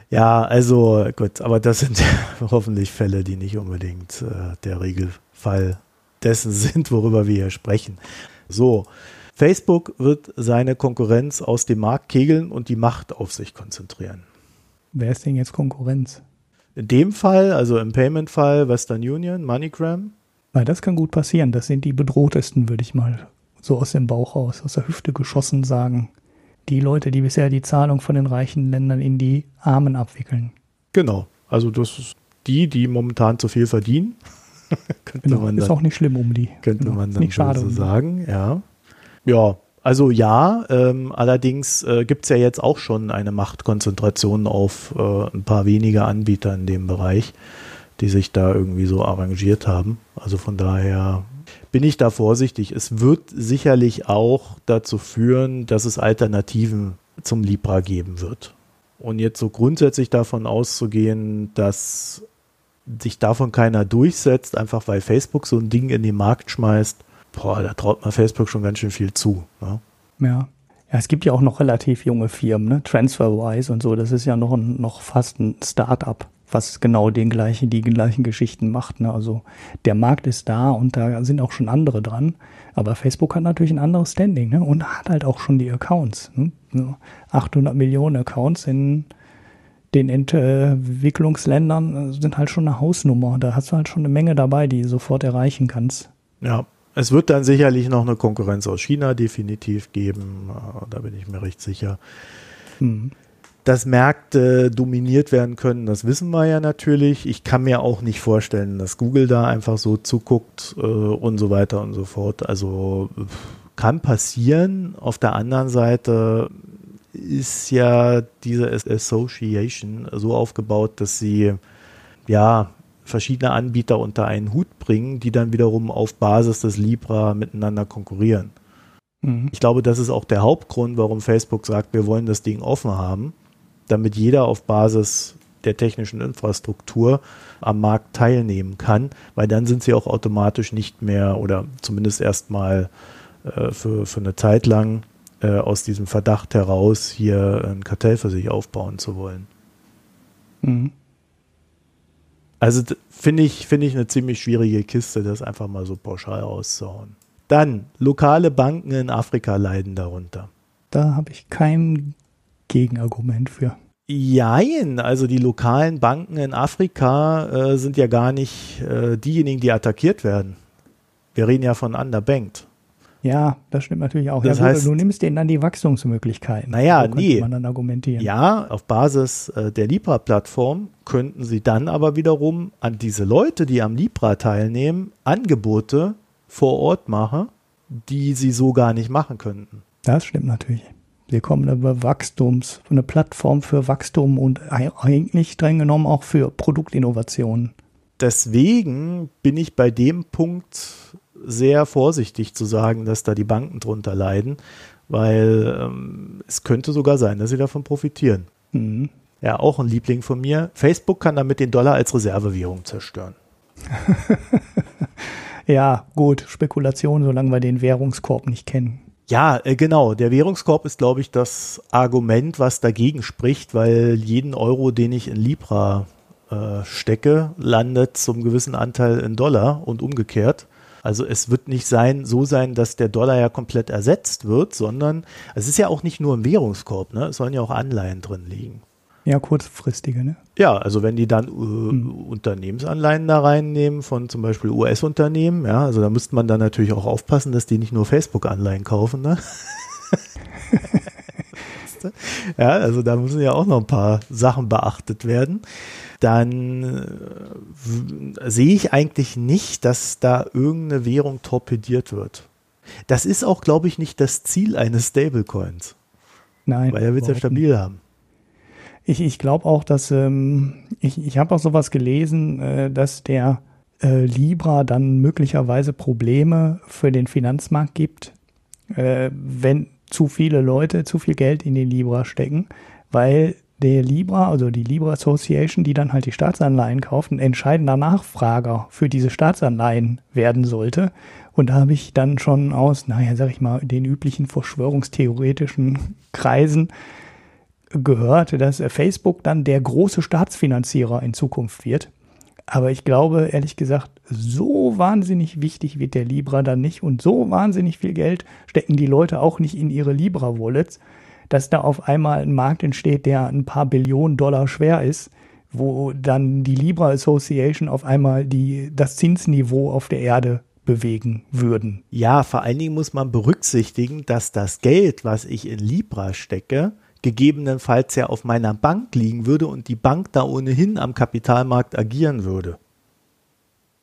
Ja, also gut, aber das sind [LAUGHS] hoffentlich Fälle, die nicht unbedingt äh, der Regelfall dessen sind, worüber wir hier sprechen. So, Facebook wird seine Konkurrenz aus dem Markt kegeln und die Macht auf sich konzentrieren. Wer ist denn jetzt Konkurrenz? In dem Fall, also im Payment-Fall Western Union, MoneyGram. Weil das kann gut passieren. Das sind die bedrohtesten, würde ich mal so aus dem Bauch raus, aus der Hüfte geschossen sagen. Die Leute, die bisher die Zahlung von den reichen Ländern in die Armen abwickeln. Genau. Also das ist die, die momentan zu viel verdienen. [LAUGHS] könnte genau, man dann, ist auch nicht schlimm um die. Könnte genau, man dann nicht schade so um sagen, ja. Ja, also ja, ähm, allerdings äh, gibt es ja jetzt auch schon eine Machtkonzentration auf äh, ein paar wenige Anbieter in dem Bereich, die sich da irgendwie so arrangiert haben. Also von daher bin ich da vorsichtig. Es wird sicherlich auch dazu führen, dass es Alternativen zum Libra geben wird. Und jetzt so grundsätzlich davon auszugehen, dass sich davon keiner durchsetzt, einfach weil Facebook so ein Ding in den Markt schmeißt, boah, da traut man Facebook schon ganz schön viel zu. Ne? Ja. Ja, es gibt ja auch noch relativ junge Firmen, ne? TransferWise und so, das ist ja noch, ein, noch fast ein Start-up was genau den gleichen, die gleichen Geschichten macht. Ne? Also der Markt ist da und da sind auch schon andere dran. Aber Facebook hat natürlich ein anderes Standing ne? und hat halt auch schon die Accounts. Ne? 800 Millionen Accounts in den Entwicklungsländern sind halt schon eine Hausnummer. Da hast du halt schon eine Menge dabei, die du sofort erreichen kannst. Ja, es wird dann sicherlich noch eine Konkurrenz aus China definitiv geben. Da bin ich mir recht sicher. Hm dass Märkte dominiert werden können, das wissen wir ja natürlich. Ich kann mir auch nicht vorstellen, dass Google da einfach so zuguckt äh, und so weiter und so fort. Also kann passieren. Auf der anderen Seite ist ja diese Association so aufgebaut, dass sie ja verschiedene Anbieter unter einen Hut bringen, die dann wiederum auf Basis des Libra miteinander konkurrieren. Mhm. Ich glaube, das ist auch der Hauptgrund, warum Facebook sagt, wir wollen das Ding offen haben damit jeder auf Basis der technischen Infrastruktur am Markt teilnehmen kann, weil dann sind sie auch automatisch nicht mehr oder zumindest erstmal äh, für, für eine Zeit lang äh, aus diesem Verdacht heraus, hier ein Kartell für sich aufbauen zu wollen. Mhm. Also finde ich, finde ich eine ziemlich schwierige Kiste, das einfach mal so pauschal auszuhauen. Dann, lokale Banken in Afrika leiden darunter. Da habe ich kein Gegenargument für. Jein, also die lokalen Banken in Afrika äh, sind ja gar nicht äh, diejenigen, die attackiert werden. Wir reden ja von underbanked. Ja, das stimmt natürlich auch. Das ja, heißt, du nimmst denen dann die Wachstumsmöglichkeiten. Naja, so nee. man dann argumentieren. Ja, auf Basis äh, der Libra-Plattform könnten sie dann aber wiederum an diese Leute, die am Libra teilnehmen, Angebote vor Ort machen, die sie so gar nicht machen könnten. Das stimmt natürlich. Wir kommen über Wachstums, eine Plattform für Wachstum und eigentlich streng genommen auch für Produktinnovation. Deswegen bin ich bei dem Punkt sehr vorsichtig zu sagen, dass da die Banken drunter leiden, weil ähm, es könnte sogar sein, dass sie davon profitieren. Mhm. Ja, auch ein Liebling von mir. Facebook kann damit den Dollar als Reservewährung zerstören. [LAUGHS] ja, gut, Spekulation, solange wir den Währungskorb nicht kennen. Ja, äh, genau. Der Währungskorb ist, glaube ich, das Argument, was dagegen spricht, weil jeden Euro, den ich in Libra äh, stecke, landet zum gewissen Anteil in Dollar und umgekehrt. Also es wird nicht sein, so sein, dass der Dollar ja komplett ersetzt wird, sondern es ist ja auch nicht nur ein Währungskorb, ne? Es sollen ja auch Anleihen drin liegen. Ja, kurzfristige, ne? Ja, also wenn die dann äh, hm. Unternehmensanleihen da reinnehmen von zum Beispiel US-Unternehmen, ja, also da müsste man dann natürlich auch aufpassen, dass die nicht nur Facebook-Anleihen kaufen, ne? [LAUGHS] ja, also da müssen ja auch noch ein paar Sachen beachtet werden. dann äh, sehe ich eigentlich nicht, dass da irgendeine Währung torpediert wird. Das ist auch, glaube ich, nicht das Ziel eines Stablecoins. Nein. Weil er wird es ja stabil nicht. haben. Ich, ich glaube auch, dass ähm, ich, ich habe auch sowas gelesen, äh, dass der äh, Libra dann möglicherweise Probleme für den Finanzmarkt gibt, äh, wenn zu viele Leute zu viel Geld in den Libra stecken, weil der Libra, also die Libra Association, die dann halt die Staatsanleihen kauft, ein entscheidender Nachfrager für diese Staatsanleihen werden sollte. Und da habe ich dann schon aus, naja, sag ich mal, den üblichen verschwörungstheoretischen Kreisen gehört, dass Facebook dann der große Staatsfinanzierer in Zukunft wird. Aber ich glaube, ehrlich gesagt, so wahnsinnig wichtig wird der Libra dann nicht und so wahnsinnig viel Geld stecken die Leute auch nicht in ihre Libra-Wallets, dass da auf einmal ein Markt entsteht, der ein paar Billionen Dollar schwer ist, wo dann die Libra Association auf einmal die, das Zinsniveau auf der Erde bewegen würden. Ja, vor allen Dingen muss man berücksichtigen, dass das Geld, was ich in Libra stecke, gegebenenfalls ja auf meiner Bank liegen würde und die Bank da ohnehin am Kapitalmarkt agieren würde.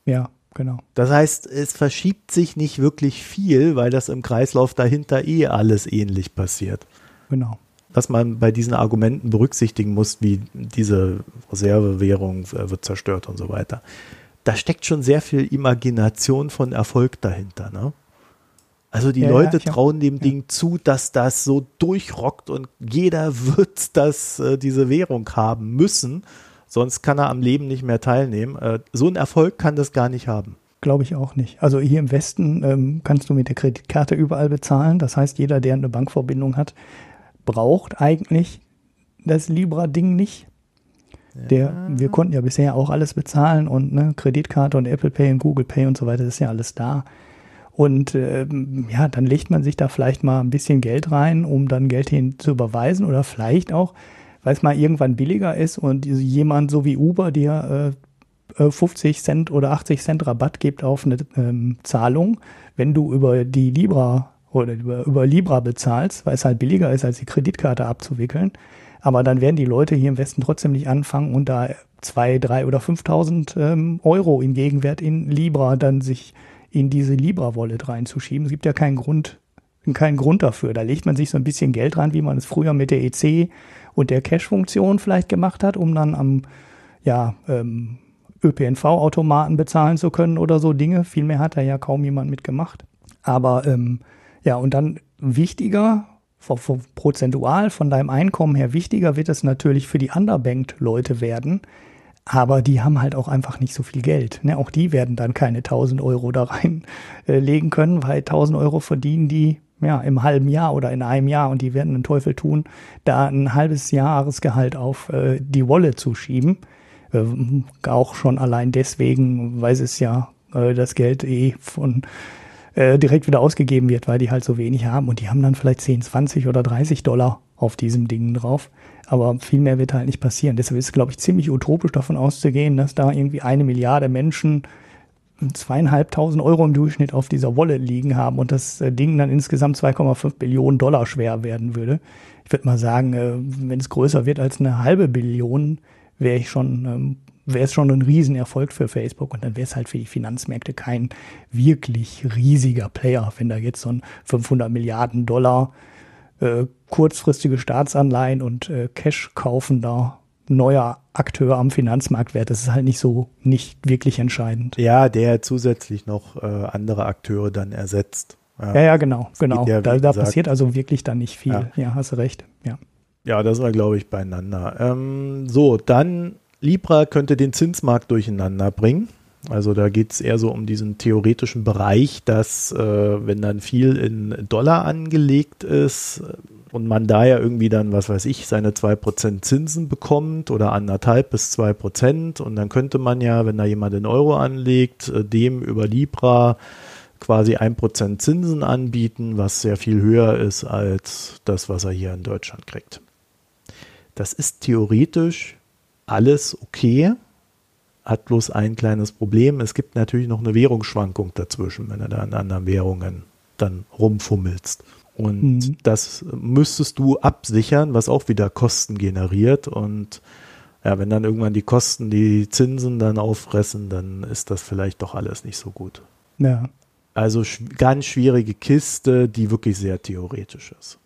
Ja, genau. Das heißt, es verschiebt sich nicht wirklich viel, weil das im Kreislauf dahinter eh alles ähnlich passiert. Genau. Was man bei diesen Argumenten berücksichtigen muss, wie diese Reservewährung äh, wird zerstört und so weiter. Da steckt schon sehr viel Imagination von Erfolg dahinter. Ne? Also die ja, Leute ja, trauen dem ja. Ding zu, dass das so durchrockt und jeder [LAUGHS] wird das, äh, diese Währung haben müssen, sonst kann er am Leben nicht mehr teilnehmen. Äh, so einen Erfolg kann das gar nicht haben. Glaube ich auch nicht. Also hier im Westen ähm, kannst du mit der Kreditkarte überall bezahlen. Das heißt, jeder, der eine Bankverbindung hat, braucht eigentlich das Libra-Ding nicht. Der, wir konnten ja bisher auch alles bezahlen und ne, Kreditkarte und Apple Pay und Google Pay und so weiter, das ist ja alles da. Und ähm, ja, dann legt man sich da vielleicht mal ein bisschen Geld rein, um dann Geld hin zu überweisen oder vielleicht auch, weil es mal irgendwann billiger ist und jemand so wie Uber dir äh, 50 äh, Cent oder 80 Cent Rabatt gibt auf eine ähm, Zahlung, wenn du über die Libra oder über, über Libra bezahlst, weil es halt billiger ist, als die Kreditkarte abzuwickeln. Aber dann werden die Leute hier im Westen trotzdem nicht anfangen und da zwei, drei oder 5.000 ähm, Euro in Gegenwert in Libra dann sich in diese Libra-Wallet reinzuschieben. Es gibt ja keinen Grund, keinen Grund dafür. Da legt man sich so ein bisschen Geld rein, wie man es früher mit der EC und der Cash-Funktion vielleicht gemacht hat, um dann am ja, ähm, ÖPNV-Automaten bezahlen zu können oder so Dinge. Viel mehr hat da ja kaum jemand mitgemacht. Aber ähm, ja, und dann wichtiger, prozentual von deinem Einkommen her wichtiger wird es natürlich für die Underbanked-Leute werden, aber die haben halt auch einfach nicht so viel Geld. Ne? Auch die werden dann keine 1000 Euro da reinlegen äh, können, weil 1000 Euro verdienen die ja, im halben Jahr oder in einem Jahr und die werden den Teufel tun, da ein halbes Jahresgehalt auf äh, die Wallet zu schieben. Äh, auch schon allein deswegen, weil es ja äh, das Geld eh von äh, direkt wieder ausgegeben wird, weil die halt so wenig haben und die haben dann vielleicht 10, 20 oder 30 Dollar auf diesem Ding drauf. Aber viel mehr wird halt nicht passieren. Deshalb ist es, glaube ich, ziemlich utopisch davon auszugehen, dass da irgendwie eine Milliarde Menschen zweieinhalbtausend Euro im Durchschnitt auf dieser Wallet liegen haben und das äh, Ding dann insgesamt 2,5 Billionen Dollar schwer werden würde. Ich würde mal sagen, äh, wenn es größer wird als eine halbe Billion, wäre ich schon, ähm, wäre es schon ein Riesenerfolg für Facebook und dann wäre es halt für die Finanzmärkte kein wirklich riesiger Player, wenn da jetzt so ein 500 Milliarden Dollar äh, kurzfristige Staatsanleihen und äh, Cash kaufender neuer Akteur am Finanzmarkt wird. Das ist halt nicht so, nicht wirklich entscheidend. Ja, der zusätzlich noch äh, andere Akteure dann ersetzt. Ja, ja, ja genau, das genau. Ja, da, da passiert also wirklich dann nicht viel. Ja, ja hast du recht. Ja, ja das war, glaube ich, beieinander. Ähm, so, dann Libra könnte den Zinsmarkt durcheinander bringen. Also da geht es eher so um diesen theoretischen Bereich, dass äh, wenn dann viel in Dollar angelegt ist und man da ja irgendwie dann, was weiß ich, seine 2% Zinsen bekommt oder anderthalb bis 2% und dann könnte man ja, wenn da jemand in Euro anlegt, äh, dem über Libra quasi 1% Zinsen anbieten, was sehr viel höher ist als das, was er hier in Deutschland kriegt. Das ist theoretisch alles okay hat bloß ein kleines Problem. Es gibt natürlich noch eine Währungsschwankung dazwischen, wenn du da in anderen Währungen dann rumfummelst. Und mhm. das müsstest du absichern, was auch wieder Kosten generiert. Und ja, wenn dann irgendwann die Kosten die Zinsen dann auffressen, dann ist das vielleicht doch alles nicht so gut. Ja. Also sch ganz schwierige Kiste, die wirklich sehr theoretisch ist.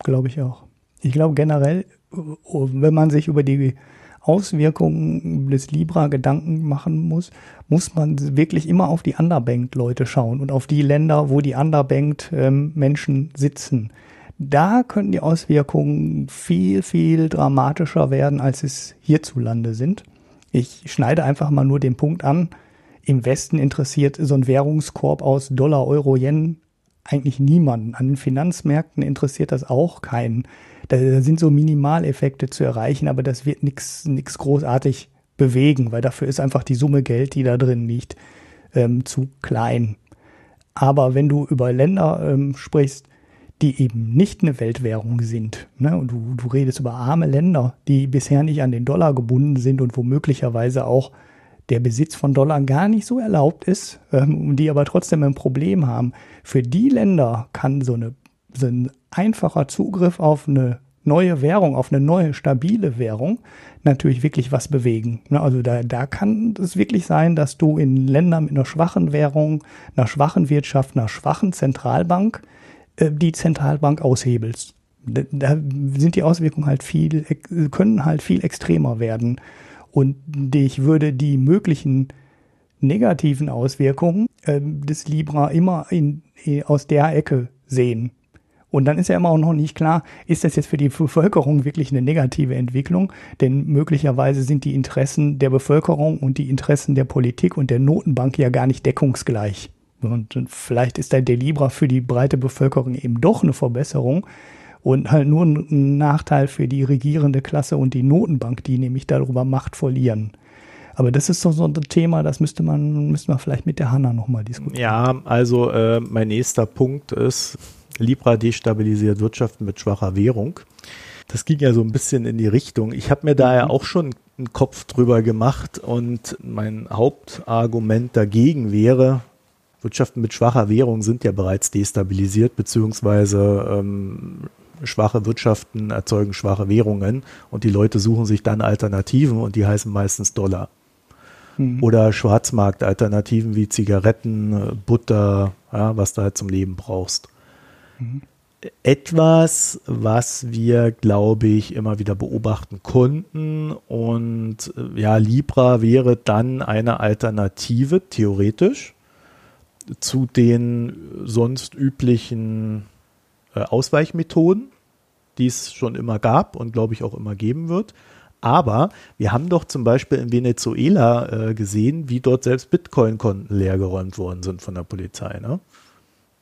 Glaube ich auch. Ich glaube generell, wenn man sich über die Auswirkungen des Libra Gedanken machen muss, muss man wirklich immer auf die Underbanked-Leute schauen und auf die Länder, wo die Underbanked-Menschen ähm, sitzen. Da könnten die Auswirkungen viel, viel dramatischer werden, als es hierzulande sind. Ich schneide einfach mal nur den Punkt an. Im Westen interessiert so ein Währungskorb aus Dollar, Euro, Yen eigentlich niemanden. An den Finanzmärkten interessiert das auch keinen. Da, da sind so Minimaleffekte zu erreichen, aber das wird nichts nix großartig bewegen, weil dafür ist einfach die Summe Geld, die da drin liegt, ähm, zu klein. Aber wenn du über Länder ähm, sprichst, die eben nicht eine Weltwährung sind. Ne? Und du, du redest über arme Länder, die bisher nicht an den Dollar gebunden sind und wo möglicherweise auch der Besitz von Dollar gar nicht so erlaubt ist, ähm, die aber trotzdem ein Problem haben. Für die Länder kann so, eine, ein einfacher Zugriff auf eine neue Währung, auf eine neue stabile Währung natürlich wirklich was bewegen. Ne? Also da, da kann es wirklich sein, dass du in Ländern mit einer schwachen Währung, einer schwachen Wirtschaft, einer schwachen Zentralbank äh, die Zentralbank aushebelst. Da sind die Auswirkungen halt viel, können halt viel extremer werden. Und ich würde die möglichen negativen Auswirkungen äh, des Libra immer in, aus der Ecke sehen. Und dann ist ja immer auch noch nicht klar, ist das jetzt für die Bevölkerung wirklich eine negative Entwicklung? Denn möglicherweise sind die Interessen der Bevölkerung und die Interessen der Politik und der Notenbank ja gar nicht deckungsgleich. Und vielleicht ist der Libra für die breite Bevölkerung eben doch eine Verbesserung und halt nur ein Nachteil für die regierende Klasse und die Notenbank, die nämlich darüber Macht verlieren. Aber das ist doch so ein Thema, das müsste man, müsste man vielleicht mit der Hanna nochmal diskutieren. Ja, also äh, mein nächster Punkt ist, Libra destabilisiert Wirtschaften mit schwacher Währung. Das ging ja so ein bisschen in die Richtung. Ich habe mir da ja mhm. auch schon einen Kopf drüber gemacht und mein Hauptargument dagegen wäre, Wirtschaften mit schwacher Währung sind ja bereits destabilisiert, beziehungsweise ähm, schwache Wirtschaften erzeugen schwache Währungen und die Leute suchen sich dann Alternativen und die heißen meistens Dollar. Mhm. Oder Schwarzmarktalternativen wie Zigaretten, Butter, ja, was du halt zum Leben brauchst. Etwas, was wir, glaube ich, immer wieder beobachten konnten. Und ja, Libra wäre dann eine Alternative, theoretisch zu den sonst üblichen äh, Ausweichmethoden, die es schon immer gab und glaube ich auch immer geben wird. Aber wir haben doch zum Beispiel in Venezuela äh, gesehen, wie dort selbst Bitcoin-Konten leergeräumt worden sind von der Polizei. Ne?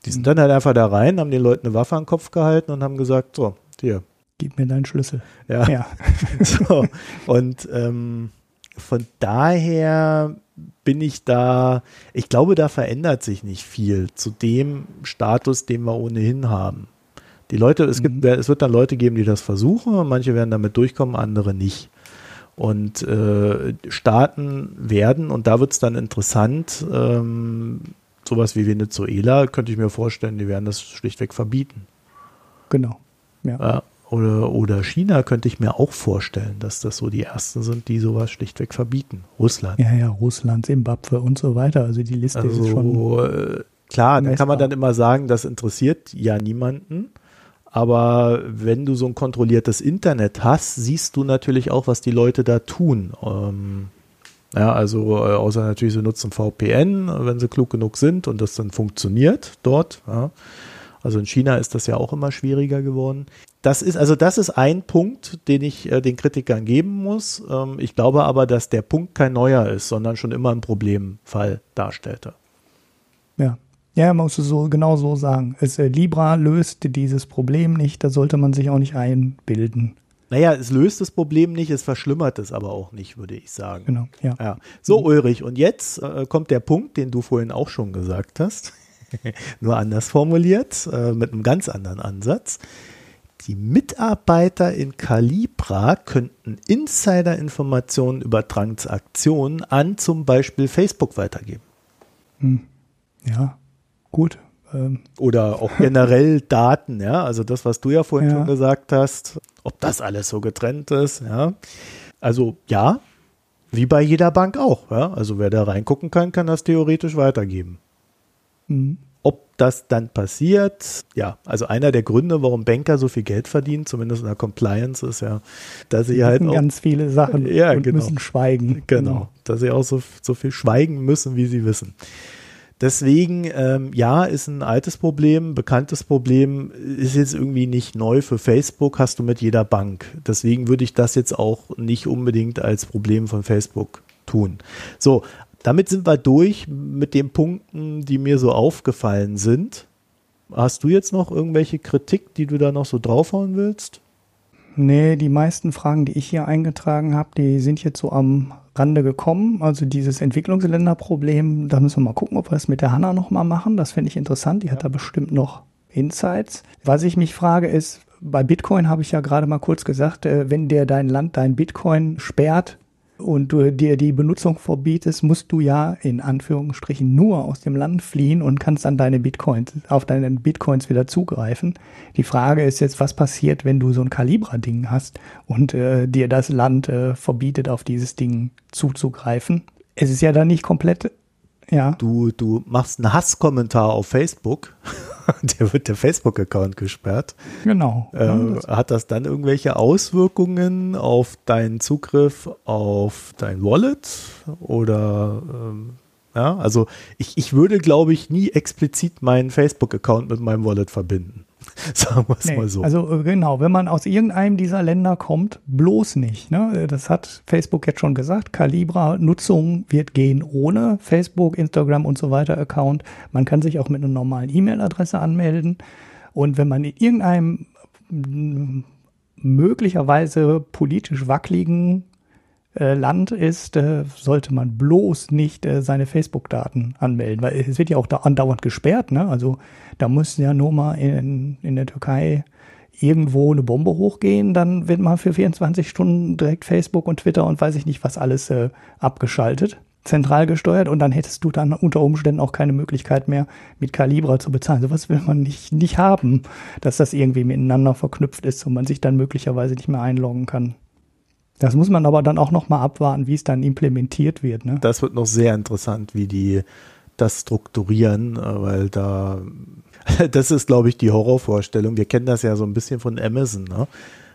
Die sind dann halt einfach da rein, haben den Leuten eine Waffe an den Kopf gehalten und haben gesagt, so, hier. Gib mir deinen Schlüssel. Ja. ja. [LAUGHS] so. Und ähm, von daher bin ich da, ich glaube, da verändert sich nicht viel zu dem Status, den wir ohnehin haben. Die Leute, es gibt, mhm. es wird dann Leute geben, die das versuchen, manche werden damit durchkommen, andere nicht. Und äh, Staaten werden, und da wird es dann interessant, ähm, sowas wie Venezuela, könnte ich mir vorstellen, die werden das schlichtweg verbieten. Genau. Ja. Oder, oder China könnte ich mir auch vorstellen, dass das so die ersten sind, die sowas schlichtweg verbieten. Russland. Ja, ja, Russland, Zimbabwe und so weiter. Also die Liste also, ist schon. Äh, klar, da kann man dann immer sagen, das interessiert ja niemanden. Aber wenn du so ein kontrolliertes Internet hast, siehst du natürlich auch, was die Leute da tun. Ähm, ja, also äh, außer natürlich, sie nutzen VPN, wenn sie klug genug sind und das dann funktioniert dort. Ja. Also in China ist das ja auch immer schwieriger geworden. Das ist, also das ist ein Punkt, den ich äh, den Kritikern geben muss. Ähm, ich glaube aber, dass der Punkt kein neuer ist, sondern schon immer ein Problemfall darstellte. Ja. Ja, man muss so genau so sagen. Es, äh, Libra löst dieses Problem nicht, da sollte man sich auch nicht einbilden. Naja, es löst das Problem nicht, es verschlimmert es aber auch nicht, würde ich sagen. Genau, ja. ja. So, Ulrich, und jetzt äh, kommt der Punkt, den du vorhin auch schon gesagt hast, [LAUGHS] nur anders formuliert, äh, mit einem ganz anderen Ansatz. Die Mitarbeiter in Calibra könnten Insider-Informationen über Transaktionen an zum Beispiel Facebook weitergeben. Hm. Ja, gut. Ähm. Oder auch generell Daten, ja, also das, was du ja vorhin ja. schon gesagt hast, ob das alles so getrennt ist, ja. Also ja, wie bei jeder Bank auch. Ja? Also wer da reingucken kann, kann das theoretisch weitergeben. Mhm. Ob das dann passiert, ja, also einer der Gründe, warum Banker so viel Geld verdienen, zumindest in der Compliance, ist ja, dass sie halt auch, ganz viele Sachen ja, und genau. müssen schweigen. Genau, genau, dass sie auch so, so viel schweigen müssen, wie sie wissen. Deswegen, ähm, ja, ist ein altes Problem, bekanntes Problem, ist jetzt irgendwie nicht neu für Facebook, hast du mit jeder Bank. Deswegen würde ich das jetzt auch nicht unbedingt als Problem von Facebook tun. So, damit sind wir durch mit den Punkten, die mir so aufgefallen sind. Hast du jetzt noch irgendwelche Kritik, die du da noch so draufhauen willst? Nee, die meisten Fragen, die ich hier eingetragen habe, die sind jetzt so am Rande gekommen. Also dieses Entwicklungsländerproblem, da müssen wir mal gucken, ob wir das mit der Hanna nochmal machen. Das finde ich interessant. Die hat da bestimmt noch Insights. Was ich mich frage ist, bei Bitcoin habe ich ja gerade mal kurz gesagt, äh, wenn der dein Land dein Bitcoin sperrt, und du dir die Benutzung verbietest, musst du ja in Anführungsstrichen nur aus dem Land fliehen und kannst dann deine Bitcoins, auf deine Bitcoins wieder zugreifen. Die Frage ist jetzt, was passiert, wenn du so ein Calibra-Ding hast und äh, dir das Land äh, verbietet, auf dieses Ding zuzugreifen? Es ist ja dann nicht komplett ja. Du, du machst einen Hasskommentar auf Facebook, [LAUGHS] der wird der Facebook-Account gesperrt. Genau. Äh, ja, hat das dann irgendwelche Auswirkungen auf deinen Zugriff auf dein Wallet? Oder ähm, ja, also ich, ich würde, glaube ich, nie explizit meinen Facebook-Account mit meinem Wallet verbinden. [LAUGHS] Sagen wir es nee, mal so. Also äh, genau, wenn man aus irgendeinem dieser Länder kommt, bloß nicht. Ne? Das hat Facebook jetzt schon gesagt. Calibra-Nutzung wird gehen ohne Facebook, Instagram und so weiter Account. Man kann sich auch mit einer normalen E-Mail-Adresse anmelden. Und wenn man in irgendeinem möglicherweise politisch wackeligen äh, Land ist, äh, sollte man bloß nicht äh, seine Facebook-Daten anmelden, weil es wird ja auch da andauernd gesperrt. Ne? Also da muss ja nur mal in, in der Türkei irgendwo eine Bombe hochgehen, dann wird mal für 24 Stunden direkt Facebook und Twitter und weiß ich nicht was alles äh, abgeschaltet, zentral gesteuert und dann hättest du dann unter Umständen auch keine Möglichkeit mehr mit Calibra zu bezahlen. Sowas will man nicht, nicht haben, dass das irgendwie miteinander verknüpft ist und man sich dann möglicherweise nicht mehr einloggen kann. Das muss man aber dann auch noch mal abwarten, wie es dann implementiert wird. Ne? Das wird noch sehr interessant, wie die das strukturieren, äh, weil da [LAUGHS] das ist, glaube ich, die Horrorvorstellung. Wir kennen das ja so ein bisschen von Amazon, ne?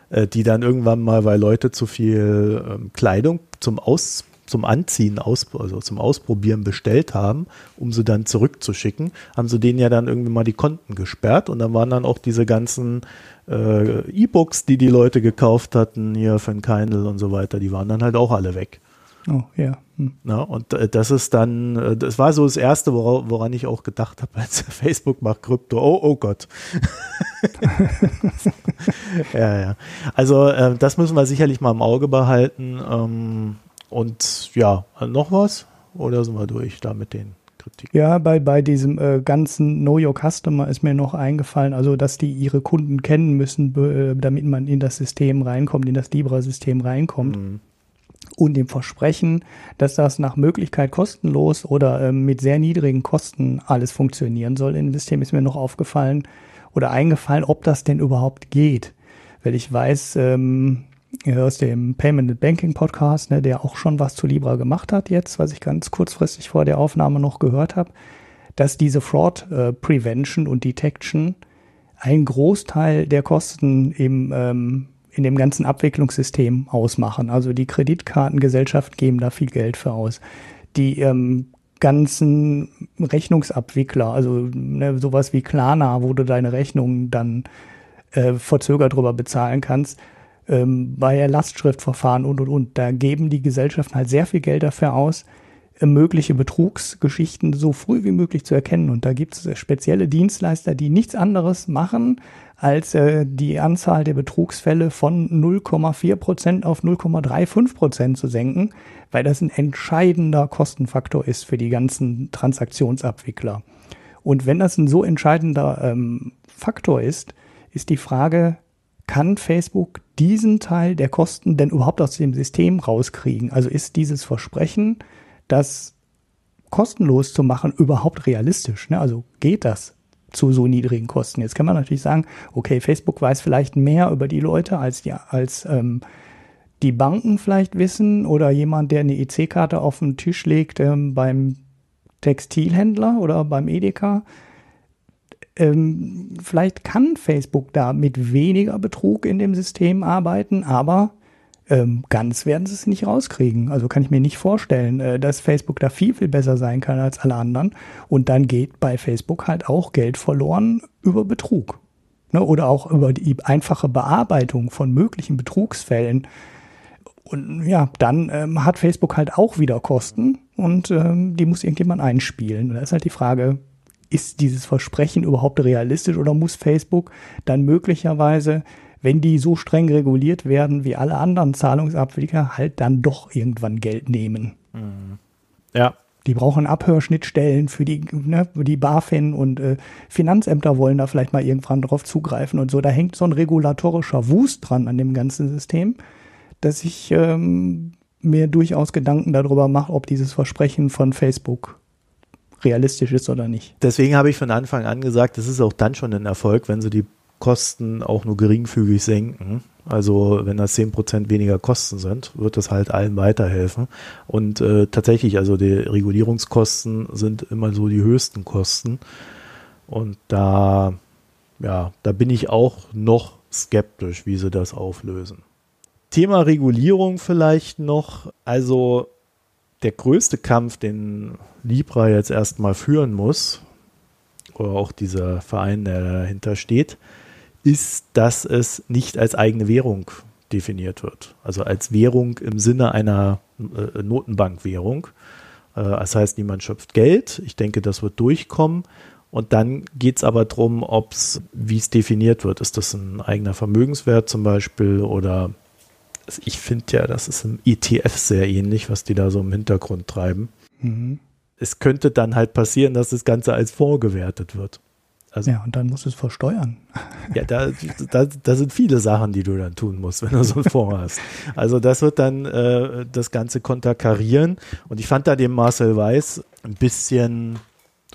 Äh, die dann irgendwann mal, weil Leute zu viel ähm, Kleidung zum Aus zum Anziehen, aus, also zum Ausprobieren bestellt haben, um sie dann zurückzuschicken, haben sie denen ja dann irgendwie mal die Konten gesperrt und dann waren dann auch diese ganzen äh, E-Books, die die Leute gekauft hatten, hier von Kindle und so weiter, die waren dann halt auch alle weg. Oh, ja. Hm. Na, und äh, das ist dann, äh, das war so das Erste, woran, woran ich auch gedacht habe, [LAUGHS] als Facebook macht Krypto. Oh, oh Gott. [LAUGHS] [LAUGHS] ja, ja. Also äh, das müssen wir sicherlich mal im Auge behalten. Ähm, und ja, noch was? Oder sind wir durch da mit den Kritik. Ja, bei, bei diesem äh, ganzen Know Your Customer ist mir noch eingefallen, also dass die ihre Kunden kennen müssen, äh, damit man in das System reinkommt, in das Libra-System reinkommt. Mhm. Und dem Versprechen, dass das nach Möglichkeit kostenlos oder äh, mit sehr niedrigen Kosten alles funktionieren soll im System, ist mir noch aufgefallen oder eingefallen, ob das denn überhaupt geht. Weil ich weiß, ähm, aus dem Payment and Banking Podcast, ne, der auch schon was zu Libra gemacht hat jetzt, was ich ganz kurzfristig vor der Aufnahme noch gehört habe, dass diese Fraud äh, Prevention und Detection einen Großteil der Kosten im, ähm, in dem ganzen Abwicklungssystem ausmachen. Also die Kreditkartengesellschaften geben da viel Geld für aus. Die ähm, ganzen Rechnungsabwickler, also ne, sowas wie Klarna, wo du deine Rechnungen dann äh, verzögert drüber bezahlen kannst, ähm, bei Lastschriftverfahren und und und. Da geben die Gesellschaften halt sehr viel Geld dafür aus, äh, mögliche Betrugsgeschichten so früh wie möglich zu erkennen. Und da gibt es spezielle Dienstleister, die nichts anderes machen, als äh, die Anzahl der Betrugsfälle von 0,4 Prozent auf 0,35 Prozent zu senken, weil das ein entscheidender Kostenfaktor ist für die ganzen Transaktionsabwickler. Und wenn das ein so entscheidender ähm, Faktor ist, ist die Frage, kann Facebook diesen Teil der Kosten denn überhaupt aus dem System rauskriegen? Also ist dieses Versprechen, das kostenlos zu machen, überhaupt realistisch? Ne? Also geht das zu so niedrigen Kosten? Jetzt kann man natürlich sagen, okay, Facebook weiß vielleicht mehr über die Leute als die, als ähm, die Banken vielleicht wissen oder jemand, der eine EC-Karte auf den Tisch legt ähm, beim Textilhändler oder beim Edeka. Ähm, vielleicht kann Facebook da mit weniger Betrug in dem System arbeiten, aber ähm, ganz werden sie es nicht rauskriegen. Also kann ich mir nicht vorstellen, äh, dass Facebook da viel, viel besser sein kann als alle anderen. Und dann geht bei Facebook halt auch Geld verloren über Betrug. Ne? Oder auch über die einfache Bearbeitung von möglichen Betrugsfällen. Und ja, dann ähm, hat Facebook halt auch wieder Kosten und ähm, die muss irgendjemand einspielen. Und da ist halt die Frage, ist dieses Versprechen überhaupt realistisch oder muss Facebook dann möglicherweise wenn die so streng reguliert werden wie alle anderen Zahlungsabwickler, halt dann doch irgendwann Geld nehmen. Mhm. Ja. Die brauchen Abhörschnittstellen für die, ne, die BaFin und äh, Finanzämter wollen da vielleicht mal irgendwann drauf zugreifen und so. Da hängt so ein regulatorischer Wust dran an dem ganzen System, dass ich ähm, mir durchaus Gedanken darüber mache, ob dieses Versprechen von Facebook realistisch ist oder nicht. Deswegen habe ich von Anfang an gesagt, es ist auch dann schon ein Erfolg, wenn sie die Kosten auch nur geringfügig senken. Also wenn das 10% weniger Kosten sind, wird das halt allen weiterhelfen. Und äh, tatsächlich, also die Regulierungskosten sind immer so die höchsten Kosten. Und da, ja, da bin ich auch noch skeptisch, wie sie das auflösen. Thema Regulierung vielleicht noch. Also der größte Kampf, den Libra jetzt erstmal führen muss, oder auch dieser Verein, der dahinter steht, ist, dass es nicht als eigene Währung definiert wird. Also als Währung im Sinne einer äh, Notenbankwährung. Äh, das heißt, niemand schöpft Geld. Ich denke, das wird durchkommen. Und dann geht es aber darum, wie es definiert wird. Ist das ein eigener Vermögenswert zum Beispiel oder also ich finde ja, das ist im ETF sehr ähnlich, was die da so im Hintergrund treiben. Mhm. Es könnte dann halt passieren, dass das Ganze als Fonds gewertet wird. Also, ja, und dann musst du es versteuern. Ja, da, da, da sind viele Sachen, die du dann tun musst, wenn du so einen Fonds [LAUGHS] hast. Also das wird dann äh, das Ganze konterkarieren. Und ich fand da den Marcel Weiß ein bisschen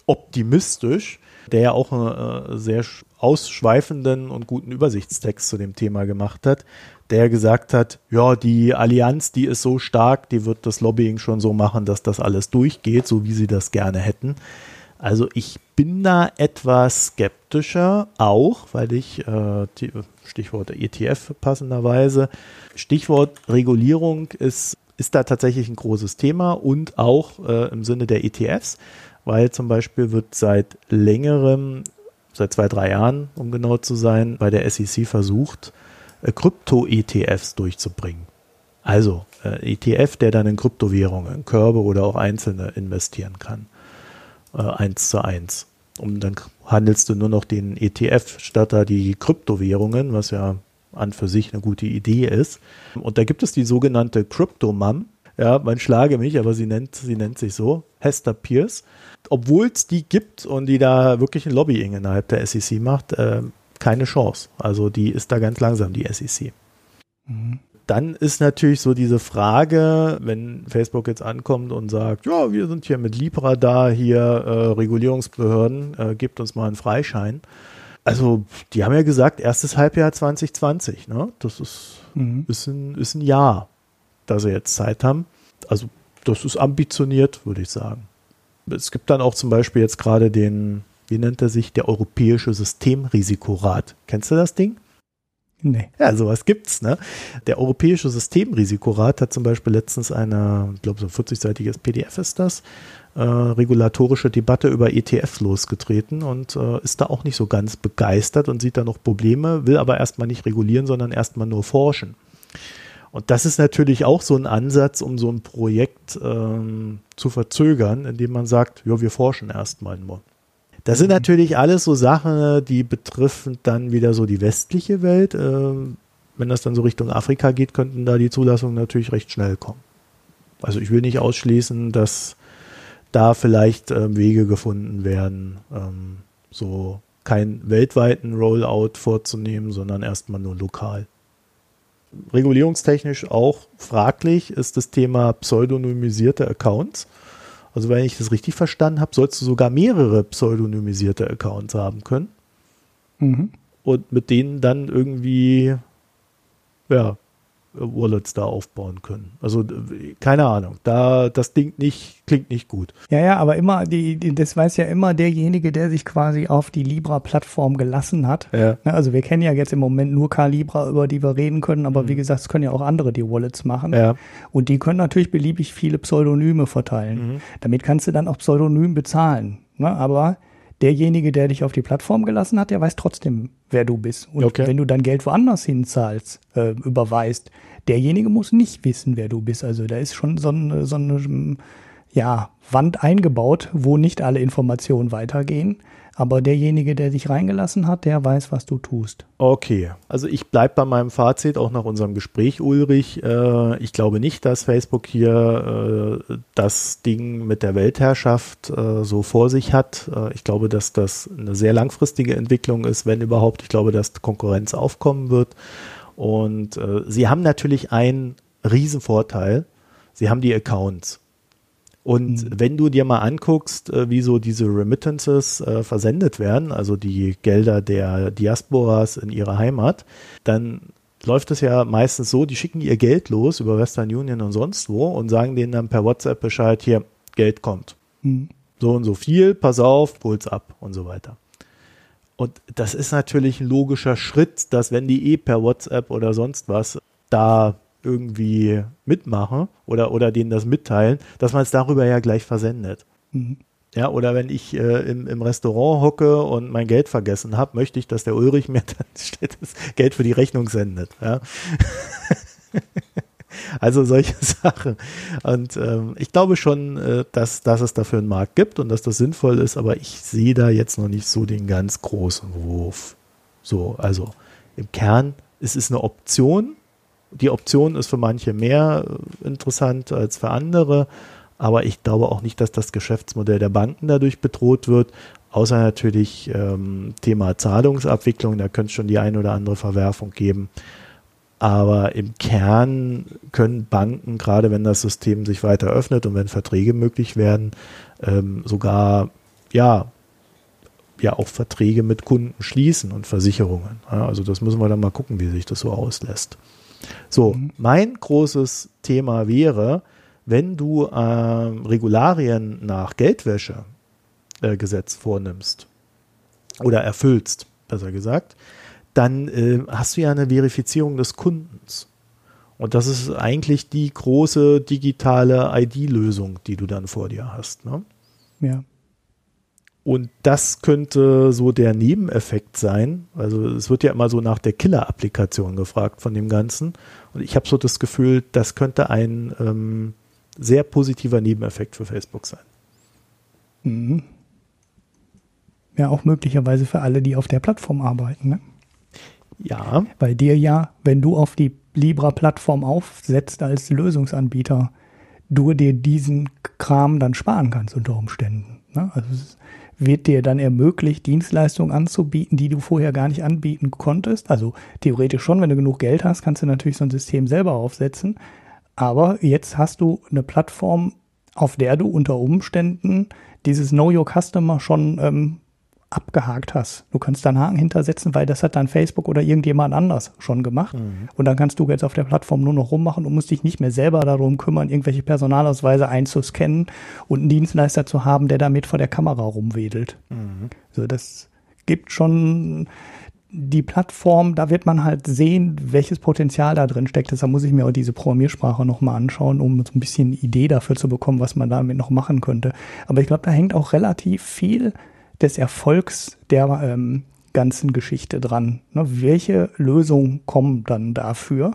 optimistisch, der ja auch einen äh, sehr ausschweifenden und guten Übersichtstext zu dem Thema gemacht hat, der gesagt hat, ja, die Allianz, die ist so stark, die wird das Lobbying schon so machen, dass das alles durchgeht, so wie sie das gerne hätten. Also ich bin da etwas skeptischer, auch weil ich, äh, Stichwort ETF passenderweise, Stichwort Regulierung ist, ist da tatsächlich ein großes Thema und auch äh, im Sinne der ETFs, weil zum Beispiel wird seit längerem, seit zwei, drei Jahren, um genau zu sein, bei der SEC versucht, Krypto-ETFs durchzubringen. Also äh, ETF, der dann in Kryptowährungen, Körbe oder auch einzelne investieren kann äh, 1 zu 1. Und dann handelst du nur noch den ETF statt da die Kryptowährungen, was ja an für sich eine gute Idee ist. Und da gibt es die sogenannte Crypto-Mom. Ja, man schlage mich, aber sie nennt, sie nennt sich so, Hester Pierce. Obwohl es die gibt und die da wirklich ein Lobbying innerhalb der SEC macht, äh, keine Chance. Also die ist da ganz langsam, die SEC. Mhm dann ist natürlich so diese Frage, wenn Facebook jetzt ankommt und sagt, ja, wir sind hier mit Libra da, hier äh, Regulierungsbehörden, äh, gebt uns mal einen Freischein. Also, die haben ja gesagt, erstes Halbjahr 2020, ne? Das ist, mhm. ist, ein, ist ein Jahr, da sie jetzt Zeit haben. Also, das ist ambitioniert, würde ich sagen. Es gibt dann auch zum Beispiel jetzt gerade den, wie nennt er sich, der Europäische Systemrisikorat. Kennst du das Ding? Nee. Ja, sowas gibt's, ne? Der Europäische Systemrisikorat hat zum Beispiel letztens eine, ich glaube, so ein 40-seitiges PDF ist das, äh, regulatorische Debatte über ETFs losgetreten und äh, ist da auch nicht so ganz begeistert und sieht da noch Probleme, will aber erstmal nicht regulieren, sondern erstmal nur forschen. Und das ist natürlich auch so ein Ansatz, um so ein Projekt ähm, zu verzögern, indem man sagt, ja, wir forschen erstmal nur. Das sind natürlich alles so Sachen, die betreffen dann wieder so die westliche Welt. Ähm, wenn das dann so Richtung Afrika geht, könnten da die Zulassungen natürlich recht schnell kommen. Also ich will nicht ausschließen, dass da vielleicht ähm, Wege gefunden werden, ähm, so keinen weltweiten Rollout vorzunehmen, sondern erstmal nur lokal. Regulierungstechnisch auch fraglich ist das Thema pseudonymisierte Accounts. Also wenn ich das richtig verstanden habe, sollst du sogar mehrere pseudonymisierte Accounts haben können. Mhm. Und mit denen dann irgendwie, ja, Wallets da aufbauen können. Also keine Ahnung, da das Ding nicht klingt nicht gut. Ja, ja, aber immer die, die das weiß ja immer derjenige, der sich quasi auf die Libra Plattform gelassen hat. Ja. Ne, also wir kennen ja jetzt im Moment nur Calibra, über die wir reden können, aber mhm. wie gesagt, es können ja auch andere die Wallets machen. Ja. Und die können natürlich beliebig viele Pseudonyme verteilen. Mhm. Damit kannst du dann auch Pseudonym bezahlen. Ne? Aber derjenige, der dich auf die Plattform gelassen hat, der weiß trotzdem, wer du bist. Und okay. wenn du dein Geld woanders hinzahlst, äh, überweist, derjenige muss nicht wissen, wer du bist. Also da ist schon so eine, so eine ja, Wand eingebaut, wo nicht alle Informationen weitergehen. Aber derjenige, der dich reingelassen hat, der weiß, was du tust. Okay, also ich bleibe bei meinem Fazit, auch nach unserem Gespräch, Ulrich. Äh, ich glaube nicht, dass Facebook hier äh, das Ding mit der Weltherrschaft äh, so vor sich hat. Ich glaube, dass das eine sehr langfristige Entwicklung ist, wenn überhaupt. Ich glaube, dass Konkurrenz aufkommen wird. Und sie haben natürlich einen Riesenvorteil. Sie haben die Accounts. Und mhm. wenn du dir mal anguckst, äh, wie so diese Remittances äh, versendet werden, also die Gelder der Diasporas in ihre Heimat, dann läuft es ja meistens so, die schicken ihr Geld los über Western Union und sonst wo und sagen denen dann per WhatsApp Bescheid, hier, Geld kommt. Mhm. So und so viel, pass auf, hol's ab und so weiter. Und das ist natürlich ein logischer Schritt, dass wenn die eh per WhatsApp oder sonst was da irgendwie mitmachen oder, oder denen das mitteilen, dass man es darüber ja gleich versendet. Mhm. Ja, oder wenn ich äh, im, im Restaurant hocke und mein Geld vergessen habe, möchte ich, dass der Ulrich mir [LAUGHS] dann das Geld für die Rechnung sendet. Ja. [LAUGHS] also solche [LAUGHS] Sachen. Und ähm, ich glaube schon, äh, dass, dass es dafür einen Markt gibt und dass das sinnvoll ist, aber ich sehe da jetzt noch nicht so den ganz großen Wurf. So, also im Kern es ist eine Option, die Option ist für manche mehr äh, interessant als für andere, aber ich glaube auch nicht, dass das Geschäftsmodell der Banken dadurch bedroht wird, außer natürlich ähm, Thema Zahlungsabwicklung, da könnte es schon die ein oder andere Verwerfung geben. Aber im Kern können Banken, gerade wenn das System sich weiter öffnet und wenn Verträge möglich werden, ähm, sogar ja, ja auch Verträge mit Kunden schließen und Versicherungen. Ja, also das müssen wir dann mal gucken, wie sich das so auslässt. So, mhm. mein großes Thema wäre, wenn du äh, Regularien nach Geldwäschegesetz äh, vornimmst oder erfüllst, besser gesagt, dann äh, hast du ja eine Verifizierung des Kundens. Und das ist eigentlich die große digitale ID-Lösung, die du dann vor dir hast. Ne? Ja. Und das könnte so der Nebeneffekt sein. Also es wird ja immer so nach der Killer-Applikation gefragt von dem Ganzen. Und ich habe so das Gefühl, das könnte ein ähm, sehr positiver Nebeneffekt für Facebook sein. Mhm. Ja, auch möglicherweise für alle, die auf der Plattform arbeiten. Ne? Ja. Weil dir ja, wenn du auf die Libra-Plattform aufsetzt als Lösungsanbieter, du dir diesen Kram dann sparen kannst unter Umständen. Ne? Also es ist wird dir dann ermöglicht, Dienstleistungen anzubieten, die du vorher gar nicht anbieten konntest. Also theoretisch schon, wenn du genug Geld hast, kannst du natürlich so ein System selber aufsetzen. Aber jetzt hast du eine Plattform, auf der du unter Umständen dieses Know Your Customer schon ähm, abgehakt hast. Du kannst da einen Haken hintersetzen, weil das hat dann Facebook oder irgendjemand anders schon gemacht. Mhm. Und dann kannst du jetzt auf der Plattform nur noch rummachen und musst dich nicht mehr selber darum kümmern, irgendwelche Personalausweise einzuscannen und einen Dienstleister zu haben, der damit vor der Kamera rumwedelt. Mhm. So, das gibt schon die Plattform, da wird man halt sehen, welches Potenzial da drin steckt. Deshalb muss ich mir auch diese Programmiersprache nochmal anschauen, um so ein bisschen Idee dafür zu bekommen, was man damit noch machen könnte. Aber ich glaube, da hängt auch relativ viel des Erfolgs der ähm, ganzen Geschichte dran. Ne? Welche Lösungen kommen dann dafür?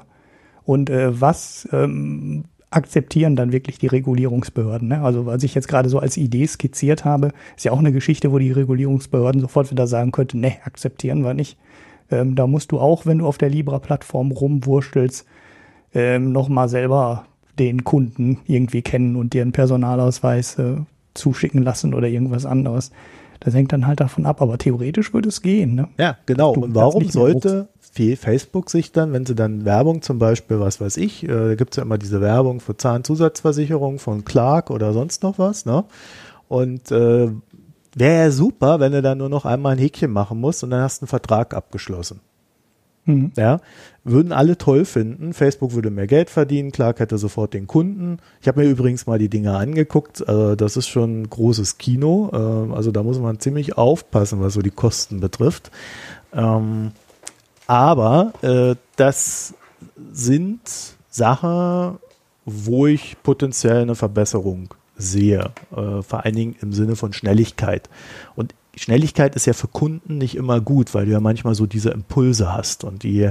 Und äh, was ähm, akzeptieren dann wirklich die Regulierungsbehörden? Ne? Also was ich jetzt gerade so als Idee skizziert habe, ist ja auch eine Geschichte, wo die Regulierungsbehörden sofort wieder sagen könnten, ne, akzeptieren wir nicht. Ähm, da musst du auch, wenn du auf der Libra-Plattform rumwurstelst, ähm, nochmal selber den Kunden irgendwie kennen und dir einen Personalausweis äh, zuschicken lassen oder irgendwas anderes. Das hängt dann halt davon ab, aber theoretisch würde es gehen. Ne? Ja, genau. Du Und warum sollte Facebook sich dann, wenn sie dann Werbung zum Beispiel, was weiß ich, äh, da gibt es ja immer diese Werbung für Zahnzusatzversicherung von Clark oder sonst noch was, ne? Und äh, wäre ja super, wenn du dann nur noch einmal ein Häkchen machen musst und dann hast du einen Vertrag abgeschlossen. Mhm. Ja, würden alle toll finden. Facebook würde mehr Geld verdienen, Clark hätte sofort den Kunden. Ich habe mir übrigens mal die Dinge angeguckt. Äh, das ist schon großes Kino. Äh, also da muss man ziemlich aufpassen, was so die Kosten betrifft. Ähm, aber äh, das sind Sachen, wo ich potenziell eine Verbesserung sehe. Vor allen Dingen im Sinne von Schnelligkeit. Und Schnelligkeit ist ja für Kunden nicht immer gut, weil du ja manchmal so diese Impulse hast und die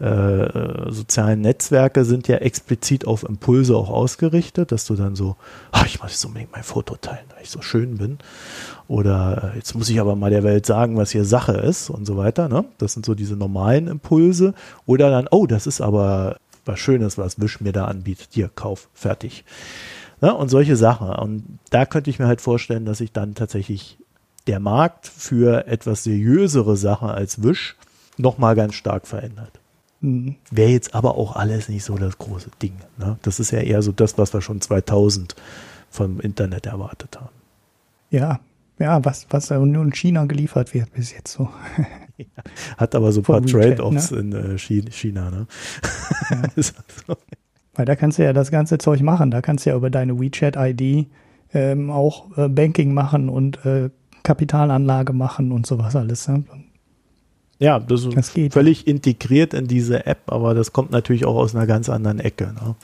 äh, sozialen Netzwerke sind ja explizit auf Impulse auch ausgerichtet, dass du dann so, ach, ich muss jetzt unbedingt mein Foto teilen, weil ich so schön bin. Oder äh, jetzt muss ich aber mal der Welt sagen, was hier Sache ist und so weiter. Ne? Das sind so diese normalen Impulse. Oder dann, oh, das ist aber was Schönes, was Wish mir da anbietet. Hier, kauf, fertig. Ne? Und solche Sachen. Und da könnte ich mir halt vorstellen, dass ich dann tatsächlich der Markt für etwas seriösere Sachen als Wish nochmal ganz stark verändert. Mhm. Wäre jetzt aber auch alles nicht so das große Ding. Ne? Das ist ja eher so das, was wir schon 2000 vom Internet erwartet haben. Ja, ja, was, was nur in China geliefert wird bis jetzt so. [LAUGHS] Ja, hat aber so ein paar Trade-offs ne? in äh, China. Ne? Ja. [LAUGHS] so. Weil da kannst du ja das ganze Zeug machen. Da kannst du ja über deine WeChat-ID ähm, auch äh, Banking machen und äh, Kapitalanlage machen und sowas alles. Ne? Ja, das ist das völlig integriert in diese App, aber das kommt natürlich auch aus einer ganz anderen Ecke. Ne?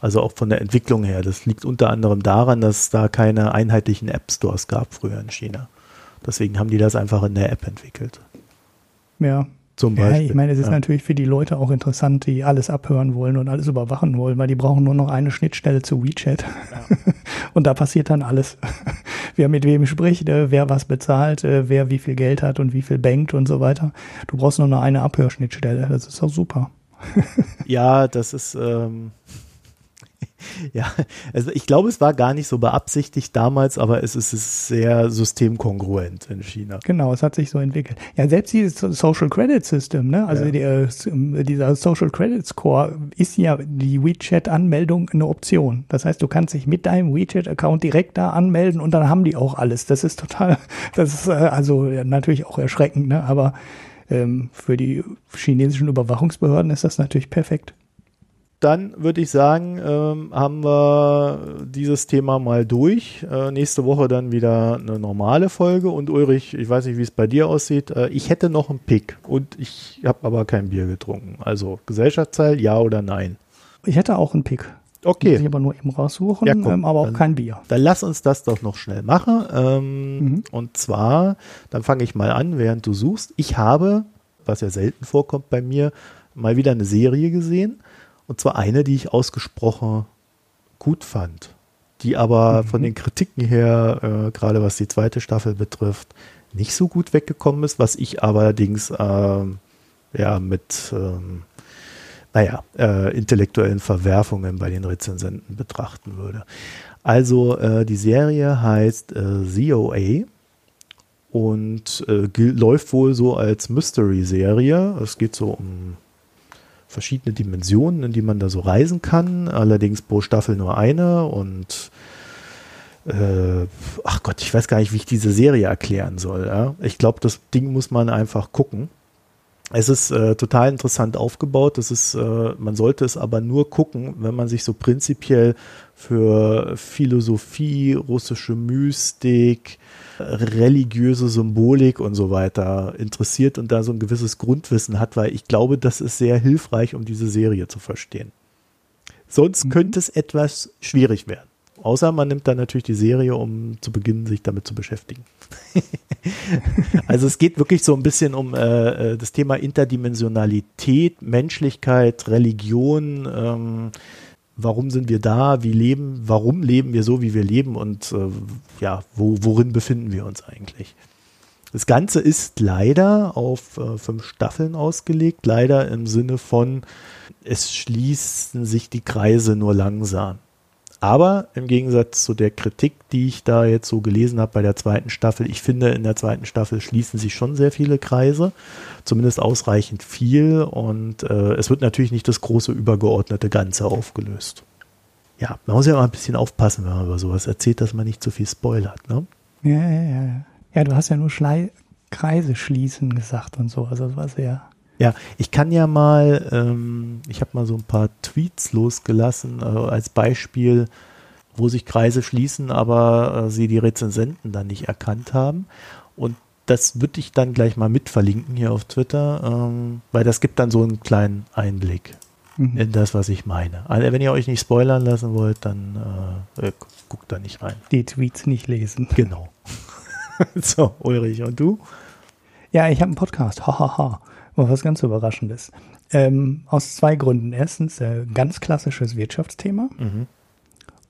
Also auch von der Entwicklung her. Das liegt unter anderem daran, dass es da keine einheitlichen App Stores gab früher in China. Deswegen haben die das einfach in der App entwickelt. Ja, zum Beispiel. Ja, ich meine, es ist ja. natürlich für die Leute auch interessant, die alles abhören wollen und alles überwachen wollen, weil die brauchen nur noch eine Schnittstelle zu WeChat. Ja. [LAUGHS] und da passiert dann alles. [LAUGHS] wer mit wem spricht, äh, wer was bezahlt, äh, wer wie viel Geld hat und wie viel bankt und so weiter. Du brauchst nur noch eine Abhörschnittstelle. Das ist auch super. ja, das ist. Ähm [LAUGHS] ja, also ich glaube, es war gar nicht so beabsichtigt damals, aber es ist sehr systemkongruent in China. Genau, es hat sich so entwickelt. Ja, selbst dieses Social Credit System, ne? Also ja. der, dieser Social Credit Score ist ja die WeChat-Anmeldung eine Option. Das heißt, du kannst dich mit deinem WeChat-Account direkt da anmelden und dann haben die auch alles. Das ist total, [LAUGHS] das ist äh, also natürlich auch erschreckend, ne? Aber ähm, für die chinesischen Überwachungsbehörden ist das natürlich perfekt dann würde ich sagen, ähm, haben wir dieses Thema mal durch. Äh, nächste Woche dann wieder eine normale Folge. Und Ulrich, ich weiß nicht, wie es bei dir aussieht. Äh, ich hätte noch einen Pick und ich habe aber kein Bier getrunken. Also Gesellschaftsteil, ja oder nein? Ich hätte auch einen Pick. Okay. Muss ich aber nur eben raussuchen, ja, ähm, aber auch dann, kein Bier. Dann lass uns das doch noch schnell machen. Ähm, mhm. Und zwar, dann fange ich mal an, während du suchst. Ich habe, was ja selten vorkommt bei mir, mal wieder eine Serie gesehen und zwar eine, die ich ausgesprochen gut fand, die aber mhm. von den Kritiken her, äh, gerade was die zweite Staffel betrifft, nicht so gut weggekommen ist, was ich allerdings äh, ja mit ähm, naja, äh, intellektuellen Verwerfungen bei den Rezensenten betrachten würde. Also äh, die Serie heißt äh, ZOA und äh, läuft wohl so als Mystery-Serie. Es geht so um verschiedene Dimensionen, in die man da so reisen kann. Allerdings pro Staffel nur eine und äh, ach Gott, ich weiß gar nicht, wie ich diese Serie erklären soll. Ja? Ich glaube, das Ding muss man einfach gucken. Es ist äh, total interessant aufgebaut. Das ist, äh, man sollte es aber nur gucken, wenn man sich so prinzipiell für Philosophie, russische Mystik, religiöse Symbolik und so weiter interessiert und da so ein gewisses Grundwissen hat, weil ich glaube, das ist sehr hilfreich, um diese Serie zu verstehen. Sonst mhm. könnte es etwas schwierig werden. Außer man nimmt dann natürlich die Serie, um zu beginnen, sich damit zu beschäftigen. [LAUGHS] also es geht wirklich so ein bisschen um äh, äh, das Thema Interdimensionalität, Menschlichkeit, Religion, ähm, warum sind wir da, wie leben, warum leben wir so, wie wir leben und äh, ja, wo, worin befinden wir uns eigentlich. Das Ganze ist leider auf äh, fünf Staffeln ausgelegt, leider im Sinne von, es schließen sich die Kreise nur langsam. Aber im Gegensatz zu der Kritik, die ich da jetzt so gelesen habe bei der zweiten Staffel, ich finde, in der zweiten Staffel schließen sich schon sehr viele Kreise, zumindest ausreichend viel und äh, es wird natürlich nicht das große übergeordnete Ganze aufgelöst. Ja, man muss ja mal ein bisschen aufpassen, wenn man über sowas erzählt, dass man nicht zu viel spoilert, ne? Ja, ja, ja. Ja, du hast ja nur Schlei Kreise schließen gesagt und so, also das war sehr Ja, ich kann ja mal, ähm, ich habe mal so ein paar Tweets losgelassen äh, als Beispiel, wo sich Kreise schließen, aber äh, sie die Rezensenten dann nicht erkannt haben. Und das würde ich dann gleich mal mit verlinken hier auf Twitter, ähm, weil das gibt dann so einen kleinen Einblick mhm. in das, was ich meine. Also wenn ihr euch nicht spoilern lassen wollt, dann äh, äh guckt da nicht rein. Die Tweets nicht lesen. Genau. [LAUGHS] so, Ulrich, und du? Ja, ich habe einen Podcast. Hahaha. Ha, ha. Was ganz Überraschendes. Ähm, aus zwei Gründen. Erstens, äh, ganz klassisches Wirtschaftsthema. Mhm.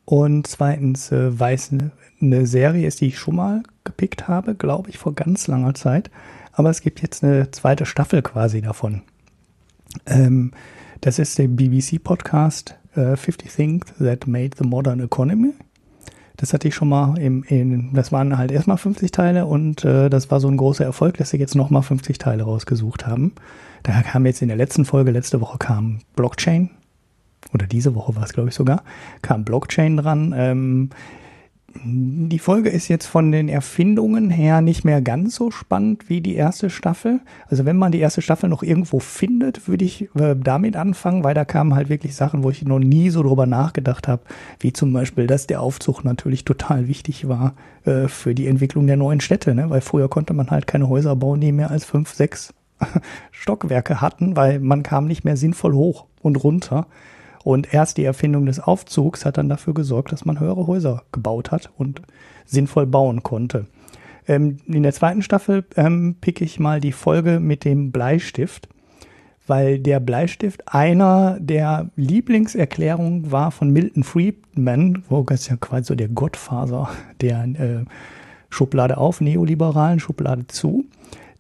Und zweitens, äh, weiß eine, eine Serie ist, die ich schon mal gepickt habe, glaube ich, vor ganz langer Zeit. Aber es gibt jetzt eine zweite Staffel quasi davon. Ähm, das ist der BBC-Podcast äh, 50 Things That Made the Modern Economy. Das hatte ich schon mal im, in, das waren halt erstmal 50 Teile und äh, das war so ein großer Erfolg, dass sie jetzt nochmal 50 Teile rausgesucht haben. Da kam jetzt in der letzten Folge, letzte Woche kam Blockchain, oder diese Woche war es, glaube ich, sogar, kam Blockchain dran. Ähm, die Folge ist jetzt von den Erfindungen her nicht mehr ganz so spannend wie die erste Staffel. Also wenn man die erste Staffel noch irgendwo findet, würde ich äh, damit anfangen, weil da kamen halt wirklich Sachen, wo ich noch nie so drüber nachgedacht habe, wie zum Beispiel, dass der Aufzug natürlich total wichtig war äh, für die Entwicklung der neuen Städte, ne? weil früher konnte man halt keine Häuser bauen, die mehr als fünf, sechs [LAUGHS] Stockwerke hatten, weil man kam nicht mehr sinnvoll hoch und runter. Und erst die Erfindung des Aufzugs hat dann dafür gesorgt, dass man höhere Häuser gebaut hat und sinnvoll bauen konnte. Ähm, in der zweiten Staffel ähm, pick ich mal die Folge mit dem Bleistift, weil der Bleistift einer der Lieblingserklärungen war von Milton Friedman, wo das ja quasi so der Gottfaser der äh, Schublade auf, neoliberalen Schublade zu,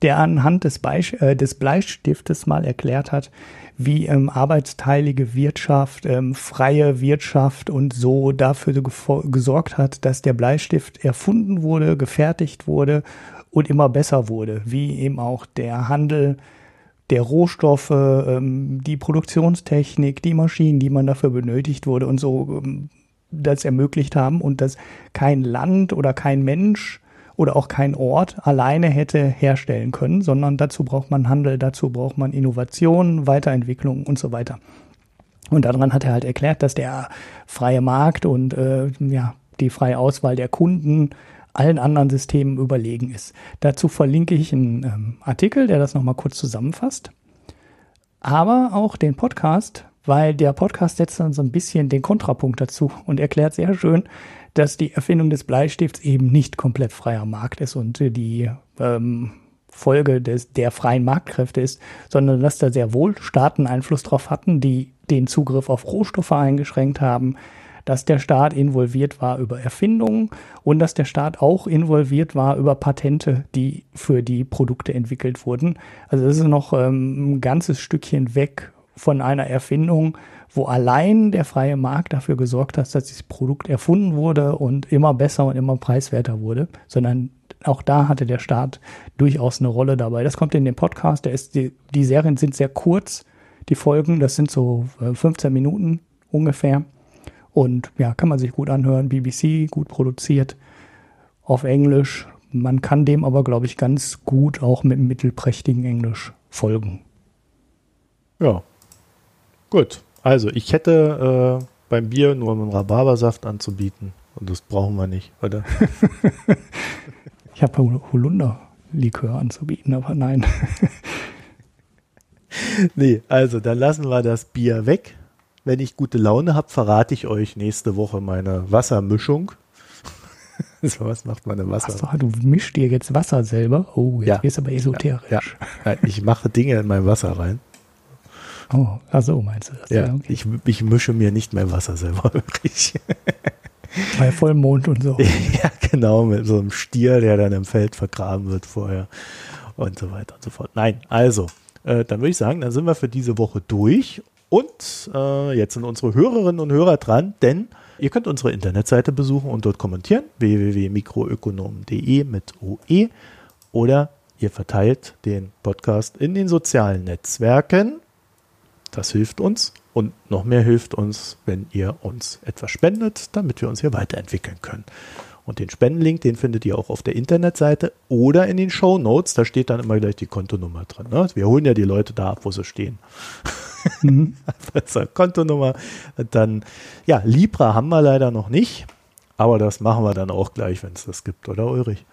der anhand des, Beisch äh, des Bleistiftes mal erklärt hat, wie ähm, arbeitsteilige Wirtschaft, ähm, freie Wirtschaft und so dafür gesorgt hat, dass der Bleistift erfunden wurde, gefertigt wurde und immer besser wurde, wie eben auch der Handel der Rohstoffe, ähm, die Produktionstechnik, die Maschinen, die man dafür benötigt wurde und so ähm, das ermöglicht haben und dass kein Land oder kein Mensch oder auch kein Ort alleine hätte herstellen können, sondern dazu braucht man Handel, dazu braucht man Innovation, Weiterentwicklung und so weiter. Und daran hat er halt erklärt, dass der freie Markt und äh, ja, die freie Auswahl der Kunden allen anderen Systemen überlegen ist. Dazu verlinke ich einen ähm, Artikel, der das nochmal kurz zusammenfasst. Aber auch den Podcast, weil der Podcast setzt dann so ein bisschen den Kontrapunkt dazu und erklärt sehr schön, dass die Erfindung des Bleistifts eben nicht komplett freier Markt ist und die ähm, Folge des, der freien Marktkräfte ist, sondern dass da sehr wohl Staaten Einfluss drauf hatten, die den Zugriff auf Rohstoffe eingeschränkt haben, dass der Staat involviert war über Erfindungen und dass der Staat auch involviert war über Patente, die für die Produkte entwickelt wurden. Also das ist noch ähm, ein ganzes Stückchen weg von einer Erfindung, wo allein der freie Markt dafür gesorgt hat, dass das Produkt erfunden wurde und immer besser und immer preiswerter wurde, sondern auch da hatte der Staat durchaus eine Rolle dabei. Das kommt in den Podcast, der ist, die, die Serien sind sehr kurz, die Folgen, das sind so 15 äh, Minuten ungefähr. Und ja, kann man sich gut anhören. BBC, gut produziert, auf Englisch. Man kann dem aber, glaube ich, ganz gut auch mit mittelprächtigen Englisch folgen. Ja, gut. Also, ich hätte äh, beim Bier nur einen Rhabarbersaft anzubieten. Und das brauchen wir nicht, oder? [LAUGHS] ich habe Holunder-Likör anzubieten, aber nein. [LAUGHS] nee, also dann lassen wir das Bier weg. Wenn ich gute Laune habe, verrate ich euch nächste Woche meine Wassermischung. [LAUGHS] so was macht meine Wasser. Achso, du mischst dir jetzt Wasser selber? Oh, jetzt ja. wirst aber esoterisch. Ja, ja. Ich mache Dinge in mein Wasser rein. Oh, ach so meinst du das? Ja, ja okay. ich, ich mische mir nicht mehr Wasser selber [LAUGHS] wirklich. Bei Vollmond und so. [LAUGHS] ja, genau, mit so einem Stier, der dann im Feld vergraben wird vorher und so weiter und so fort. Nein, also, äh, dann würde ich sagen, dann sind wir für diese Woche durch und äh, jetzt sind unsere Hörerinnen und Hörer dran, denn ihr könnt unsere Internetseite besuchen und dort kommentieren, www.mikroökonom.de mit OE oder ihr verteilt den Podcast in den sozialen Netzwerken das hilft uns und noch mehr hilft uns, wenn ihr uns etwas spendet, damit wir uns hier weiterentwickeln können. Und den Spendenlink, den findet ihr auch auf der Internetseite oder in den Show Notes. Da steht dann immer gleich die Kontonummer drin. Ne? Wir holen ja die Leute da ab, wo sie stehen. Mhm. [LAUGHS] Kontonummer. Dann, ja, Libra haben wir leider noch nicht. Aber das machen wir dann auch gleich, wenn es das gibt, oder Ulrich?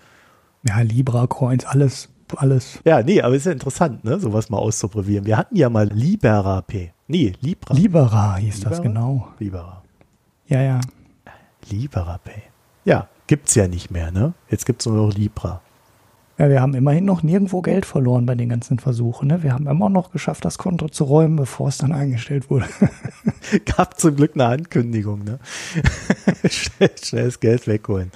Ja, Libra, Coins, alles, alles. Ja, nee, aber ist ja interessant, ne, sowas mal auszuprobieren. Wir hatten ja mal Libera P. Nee, Libra. Libera hieß Libera? das, genau. Libera. Ja, ja. Libera Pay. Ja, gibt's ja nicht mehr, ne? Jetzt gibt's nur noch Libra. Ja, wir haben immerhin noch nirgendwo Geld verloren bei den ganzen Versuchen. Ne? Wir haben immer noch geschafft, das Konto zu räumen, bevor es dann eingestellt wurde. [LAUGHS] Gab zum Glück eine Ankündigung, ne? [LAUGHS] schnell, schnell das Geld wegholen.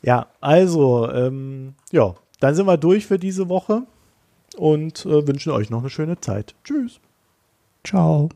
Ja, also, ähm, ja, dann sind wir durch für diese Woche und äh, wünschen euch noch eine schöne Zeit. Tschüss. Ciao.